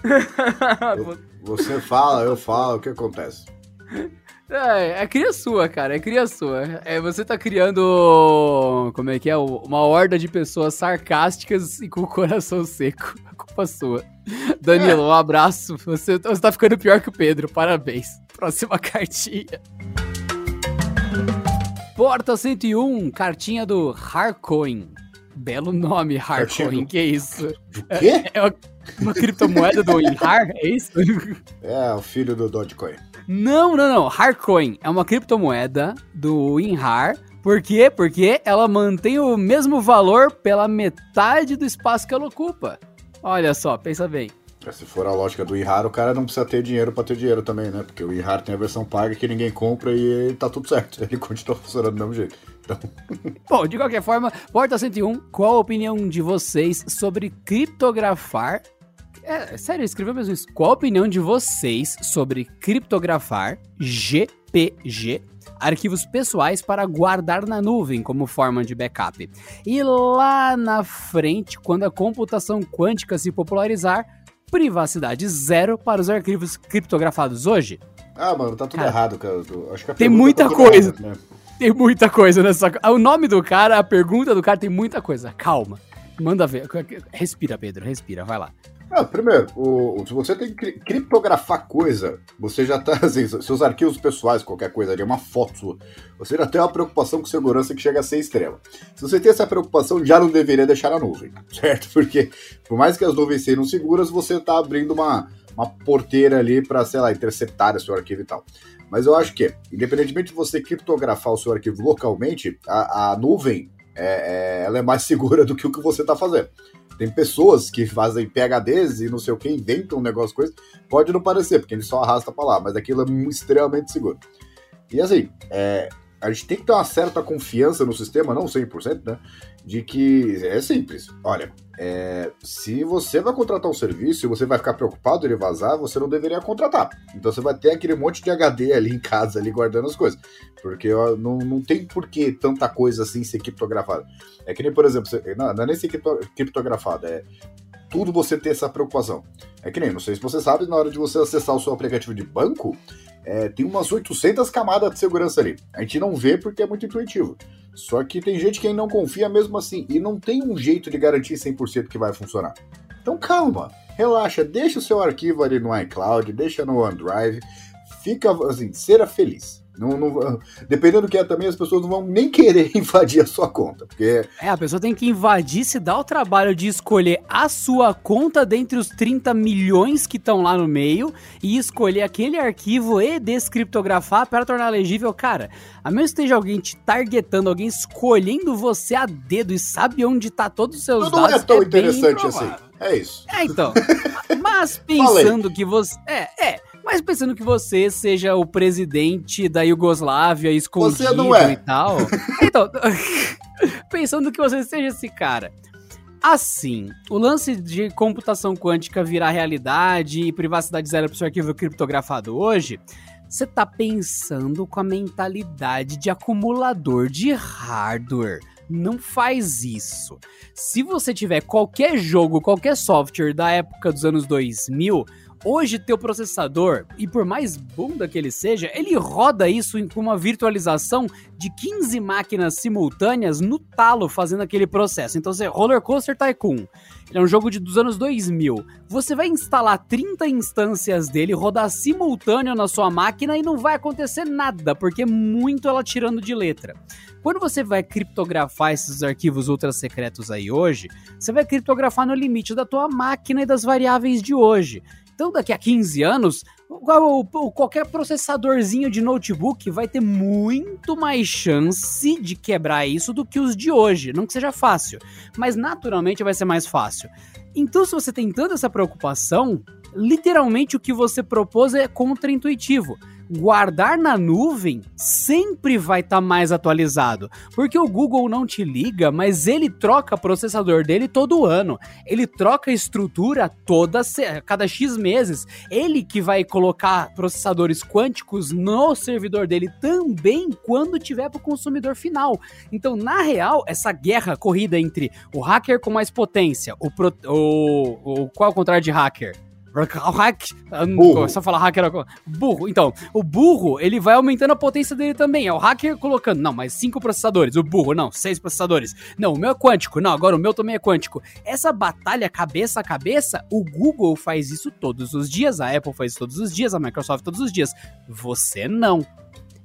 Speaker 5: você fala, eu falo, o que acontece?
Speaker 1: É, é cria sua, cara, é cria sua. É, você tá criando, como é que é, uma horda de pessoas sarcásticas e com o coração seco. A culpa sua. Danilo, um abraço. Você, você tá ficando pior que o Pedro, parabéns. Próxima cartinha. Porta 101, cartinha do Harcoin. Belo nome, Harcoin, que isso?
Speaker 5: O quê?
Speaker 1: É uma, uma criptomoeda do Inhar, é isso?
Speaker 5: É, o filho do Dogecoin.
Speaker 1: Não, não, não. Harcoin é uma criptomoeda do Inhar. Por quê? Porque ela mantém o mesmo valor pela metade do espaço que ela ocupa. Olha só, pensa bem.
Speaker 5: É, Se for a lógica do IRAR, o cara não precisa ter dinheiro pra ter dinheiro também, né? Porque o IRAR tem a versão paga que ninguém compra e tá tudo certo. Ele continua funcionando do mesmo jeito. Então,
Speaker 1: Bom, de qualquer forma, Porta 101, qual a opinião de vocês sobre criptografar? É, sério, escreveu mesmo isso. Qual a opinião de vocês sobre criptografar GPG arquivos pessoais para guardar na nuvem como forma de backup? E lá na frente, quando a computação quântica se popularizar, privacidade zero para os arquivos criptografados hoje?
Speaker 5: ah, mano, tá tudo
Speaker 1: Cara,
Speaker 5: errado, cara. Acho que a
Speaker 1: tem
Speaker 5: pergunta
Speaker 1: muita
Speaker 5: tá
Speaker 1: coisa.
Speaker 5: né?
Speaker 1: Tem muita coisa nessa. O nome do cara, a pergunta do cara tem muita coisa. Calma. Manda ver. Respira, Pedro, respira, vai lá.
Speaker 5: Ah, primeiro, o- se você tem que cri- criptografar coisa, você já tá, assim, seus arquivos pessoais, qualquer coisa ali, uma foto sua, você já tem uma preocupação com segurança que chega a ser extrema. Se você tem essa preocupação, já não deveria deixar na nuvem, certo? Porque, por mais que as nuvens sejam seguras, você tá abrindo uma, uma porteira ali para, sei lá, interceptar o seu arquivo e tal. Mas eu acho que, independentemente de você criptografar o seu arquivo localmente, a, a nuvem é, é- ela é mais segura do que o que você está fazendo. Tem pessoas que fazem PHDs e não sei o que, inventam um negócio, coisa. Pode não parecer, porque ele só arrasta para lá, mas aquilo é extremamente seguro. E assim, é, a gente tem que ter uma certa confiança no sistema, não 100%, né? De que é simples. Olha, é, se você vai contratar um serviço e você vai ficar preocupado ele vazar, você não deveria contratar. Então você vai ter aquele monte de HD ali em casa, ali guardando as coisas. Porque ó, não, não tem por que tanta coisa assim ser criptografada. É que nem, por exemplo, você, não, não é nem ser cripto- criptografada, é tudo você ter essa preocupação. É que nem, não sei se você sabe, na hora de você acessar o seu aplicativo de banco, é, tem umas 800 camadas de segurança ali. A gente não vê porque é muito intuitivo. Só que tem gente que não confia mesmo assim. E não tem um jeito de garantir 100% que vai funcionar. Então calma, relaxa, deixa o seu arquivo ali no iCloud, deixa no OneDrive. Fica, assim, seja feliz. Não, não- dependendo do que é também, as pessoas não vão nem querer invadir a sua conta. Porque
Speaker 1: É, a pessoa tem que invadir, se dá o trabalho de escolher a sua conta dentre os 30 milhões que estão lá no meio e escolher aquele arquivo e descriptografar para tornar legível. Cara, a menos que esteja alguém te targetando, alguém escolhendo você a dedo e sabe onde tá todos os seus
Speaker 5: não
Speaker 1: dados.
Speaker 5: é tão
Speaker 1: bem
Speaker 5: interessante assim. É isso.
Speaker 1: É, então. Mas pensando que você. É, é. Mas pensando que você seja o presidente da Iugoslávia escondido
Speaker 5: Você não é.
Speaker 1: e tal. Então, pensando que você seja esse cara. Assim, o lance de computação quântica virar realidade e privacidade zero pro seu arquivo criptografado hoje, você tá pensando com a mentalidade de acumulador de hardware. Não faz isso. Se você tiver qualquer jogo, qualquer software da época dos anos 2000, hoje teu processador, e por mais bunda que ele seja, ele roda isso com uma virtualização de 15 máquinas simultâneas no talo fazendo aquele processo. Então, você Roller Coaster Tycoon, ele é um jogo de, dos anos 2000. Você vai instalar 30 instâncias dele, rodar simultâneo na sua máquina e não vai acontecer nada, porque é muito ela tirando de letra. Quando você vai criptografar esses arquivos ultra secretos aí hoje, você vai criptografar no limite da tua máquina e das variáveis de hoje. Então, daqui a 15 anos, qualquer processadorzinho de notebook vai ter muito mais chance de quebrar isso do que os de hoje. Não que seja fácil, mas naturalmente vai ser mais fácil. Então, se você tem tanta essa preocupação, literalmente o que você propôs é contraintuitivo. Guardar na nuvem sempre vai estar mais atualizado. Porque o Google não te liga, mas ele troca processador dele todo ano. Ele troca estrutura toda cada X meses. Ele que vai colocar processadores quânticos no servidor dele também quando tiver para o consumidor final. Então, na real, essa guerra corrida entre o hacker com mais potência, o, pro, o, o qual é o contrário de hacker? Hack.
Speaker 5: Burro.
Speaker 1: Só falar hacker. Burro. Então, o burro, ele vai aumentando a potência dele também. É o hacker colocando, não, mais cinco processadores. O burro, não, seis processadores. Não, o meu é quântico. Não, agora o meu também é quântico. Essa batalha cabeça a cabeça, o Google faz isso todos os dias. A Apple faz isso todos os dias. A Microsoft todos os dias. Você não.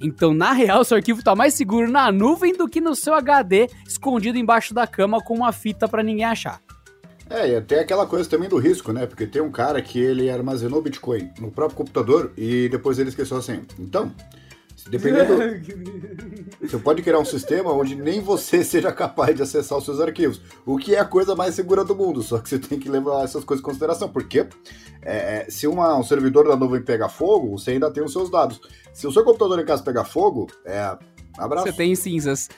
Speaker 1: Então, na real, seu arquivo tá mais seguro na nuvem do que no seu HD, escondido embaixo da cama com uma fita para ninguém achar.
Speaker 5: É, e até aquela coisa também do risco, né? Porque tem um cara que ele armazenou Bitcoin no próprio computador e depois ele esqueceu assim. Então, dependendo. você pode criar um sistema onde nem você seja capaz de acessar os seus arquivos. O que é a coisa mais segura do mundo. Só que você tem que levar essas coisas em consideração. Porque é, se uma, um servidor da nuvem pega fogo, você ainda tem os seus dados. Se o seu computador em casa pegar fogo, é. Abraço.
Speaker 1: Você tem cinzas.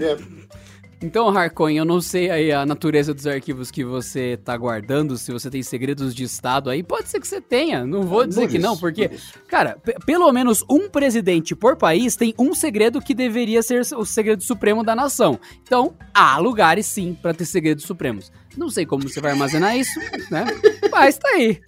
Speaker 5: É.
Speaker 1: Então, Harcoin, eu não sei aí a natureza dos arquivos que você tá guardando, se você tem segredos de Estado aí. Pode ser que você tenha, não vou dizer que não, porque, cara, pelo menos um presidente por país tem um segredo que deveria ser o segredo supremo da nação. Então, há lugares sim para ter segredos supremos. Não sei como você vai armazenar isso, né? Mas tá aí.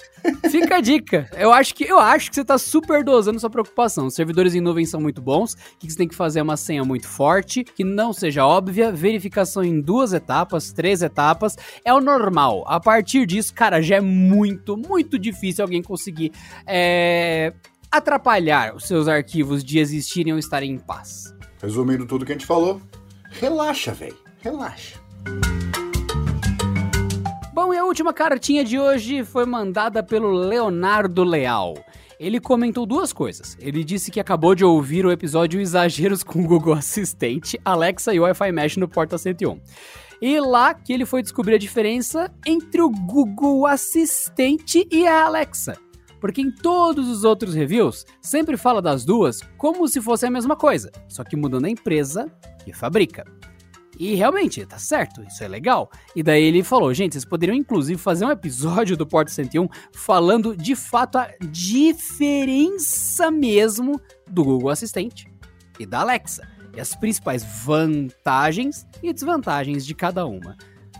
Speaker 1: Fica a dica. Eu acho que eu acho que você tá super dosando sua preocupação. Os servidores em nuvem são muito bons. O que você tem que fazer é uma senha muito forte, que não seja óbvia, verificação em duas etapas, três etapas. É o normal. A partir disso, cara, já é muito, muito difícil alguém conseguir é, atrapalhar os seus arquivos de existirem ou estarem em paz.
Speaker 5: Resumindo tudo que a gente falou, relaxa, velho. Relaxa.
Speaker 1: Bom, e a última cartinha de hoje foi mandada pelo Leonardo Leal. Ele comentou duas coisas. Ele disse que acabou de ouvir o episódio Exageros com o Google Assistente, Alexa e Wi-Fi Mesh no Porta 101. E lá que ele foi descobrir a diferença entre o Google Assistente e a Alexa. Porque em todos os outros reviews sempre fala das duas como se fosse a mesma coisa, só que mudando a empresa que fabrica. E realmente, tá certo, isso é legal. E daí ele falou, gente, vocês poderiam inclusive fazer um episódio do Porto 101 falando de fato a diferença mesmo do Google Assistente e da Alexa. E as principais vantagens e desvantagens de cada uma.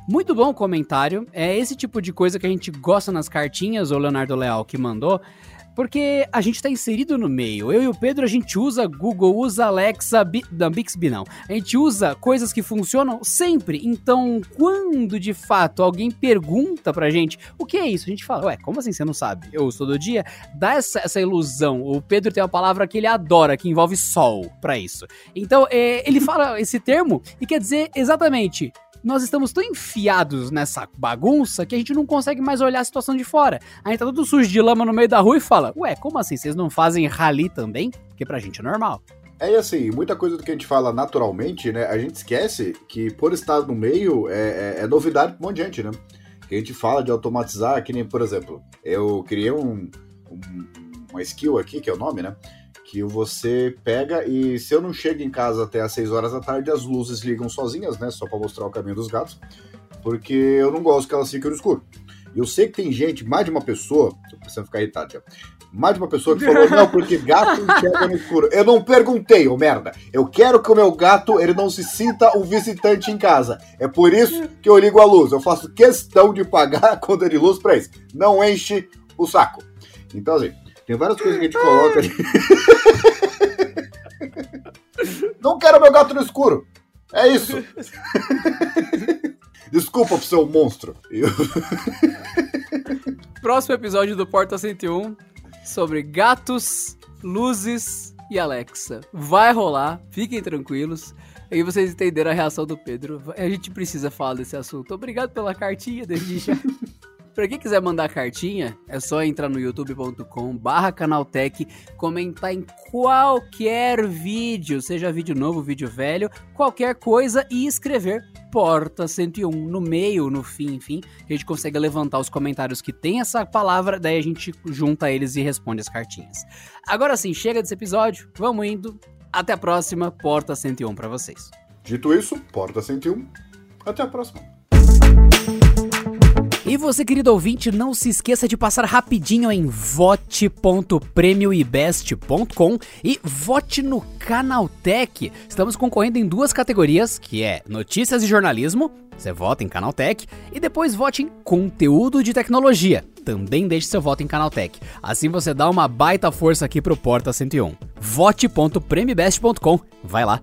Speaker 1: Muito bom o comentário. É esse tipo de coisa que a gente gosta nas cartinhas, o Leonardo Leal que mandou. Porque a gente está inserido no meio. Eu e o Pedro, a gente usa Google, usa Alexa, Bi, não, Bixby não. A gente usa coisas que funcionam sempre. Então, quando de fato alguém pergunta pra gente o que é isso, a gente fala, ué, como assim você não sabe? Eu uso todo dia. Dá essa, essa ilusão. O Pedro tem uma palavra que ele adora, que envolve sol para isso. Então, é, ele fala esse termo e quer dizer exatamente nós estamos tão enfiados nessa bagunça que a gente não consegue mais olhar a situação de fora. A gente tá todo sujo de lama no meio da rua e fala: Ué, como assim? Vocês não fazem rali também? Porque pra gente é normal.
Speaker 5: É assim, muita coisa do que a gente fala naturalmente, né? A gente esquece que por estar no meio é, é, é novidade pra um monte de gente, né? Que a gente fala de automatizar, que nem, por exemplo, eu criei um, um, uma skill aqui, que é o nome, né? Que você pega e se eu não chego em casa até às 6 horas da tarde, as luzes ligam sozinhas, né? Só para mostrar o caminho dos gatos, porque eu não gosto que elas fiquem no escuro. Eu sei que tem gente, mais de uma pessoa, tô precisando ficar irritado já, mais de uma pessoa que falou, não, porque gato enxerga no escuro. Eu não perguntei, ô merda. Eu quero que o meu gato, ele não se sinta um visitante em casa. É por isso que eu ligo a luz. Eu faço questão de pagar a conta de luz pra isso. Não enche o saco. Então, assim, tem várias coisas que a gente coloca ali. Não quero meu gato no escuro. É isso. Desculpa pro seu monstro. Eu...
Speaker 1: Próximo episódio do Porta 101 sobre gatos, luzes e Alexa. Vai rolar, fiquem tranquilos. E vocês entenderam a reação do Pedro. A gente precisa falar desse assunto. Obrigado pela cartinha desde já. Pra quem quiser mandar cartinha, é só entrar no youtube.com barra canaltech, comentar em qualquer vídeo, seja vídeo novo, vídeo velho, qualquer coisa e escrever Porta 101 no meio, no fim, enfim, a gente consegue levantar os comentários que tem essa palavra, daí a gente junta eles e responde as cartinhas. Agora sim, chega desse episódio, vamos indo. Até a próxima, Porta 101 para vocês.
Speaker 5: Dito isso, Porta 101. Até a próxima.
Speaker 1: E você, querido ouvinte, não se esqueça de passar rapidinho em vote.premioibest.com e vote no Canaltech. Estamos concorrendo em duas categorias, que é notícias e jornalismo, você vota em Canaltech, e depois vote em conteúdo de tecnologia. Também deixe seu voto em Canaltech. Assim você dá uma baita força aqui pro Porta 101. vote.premiobest.com. Vai lá.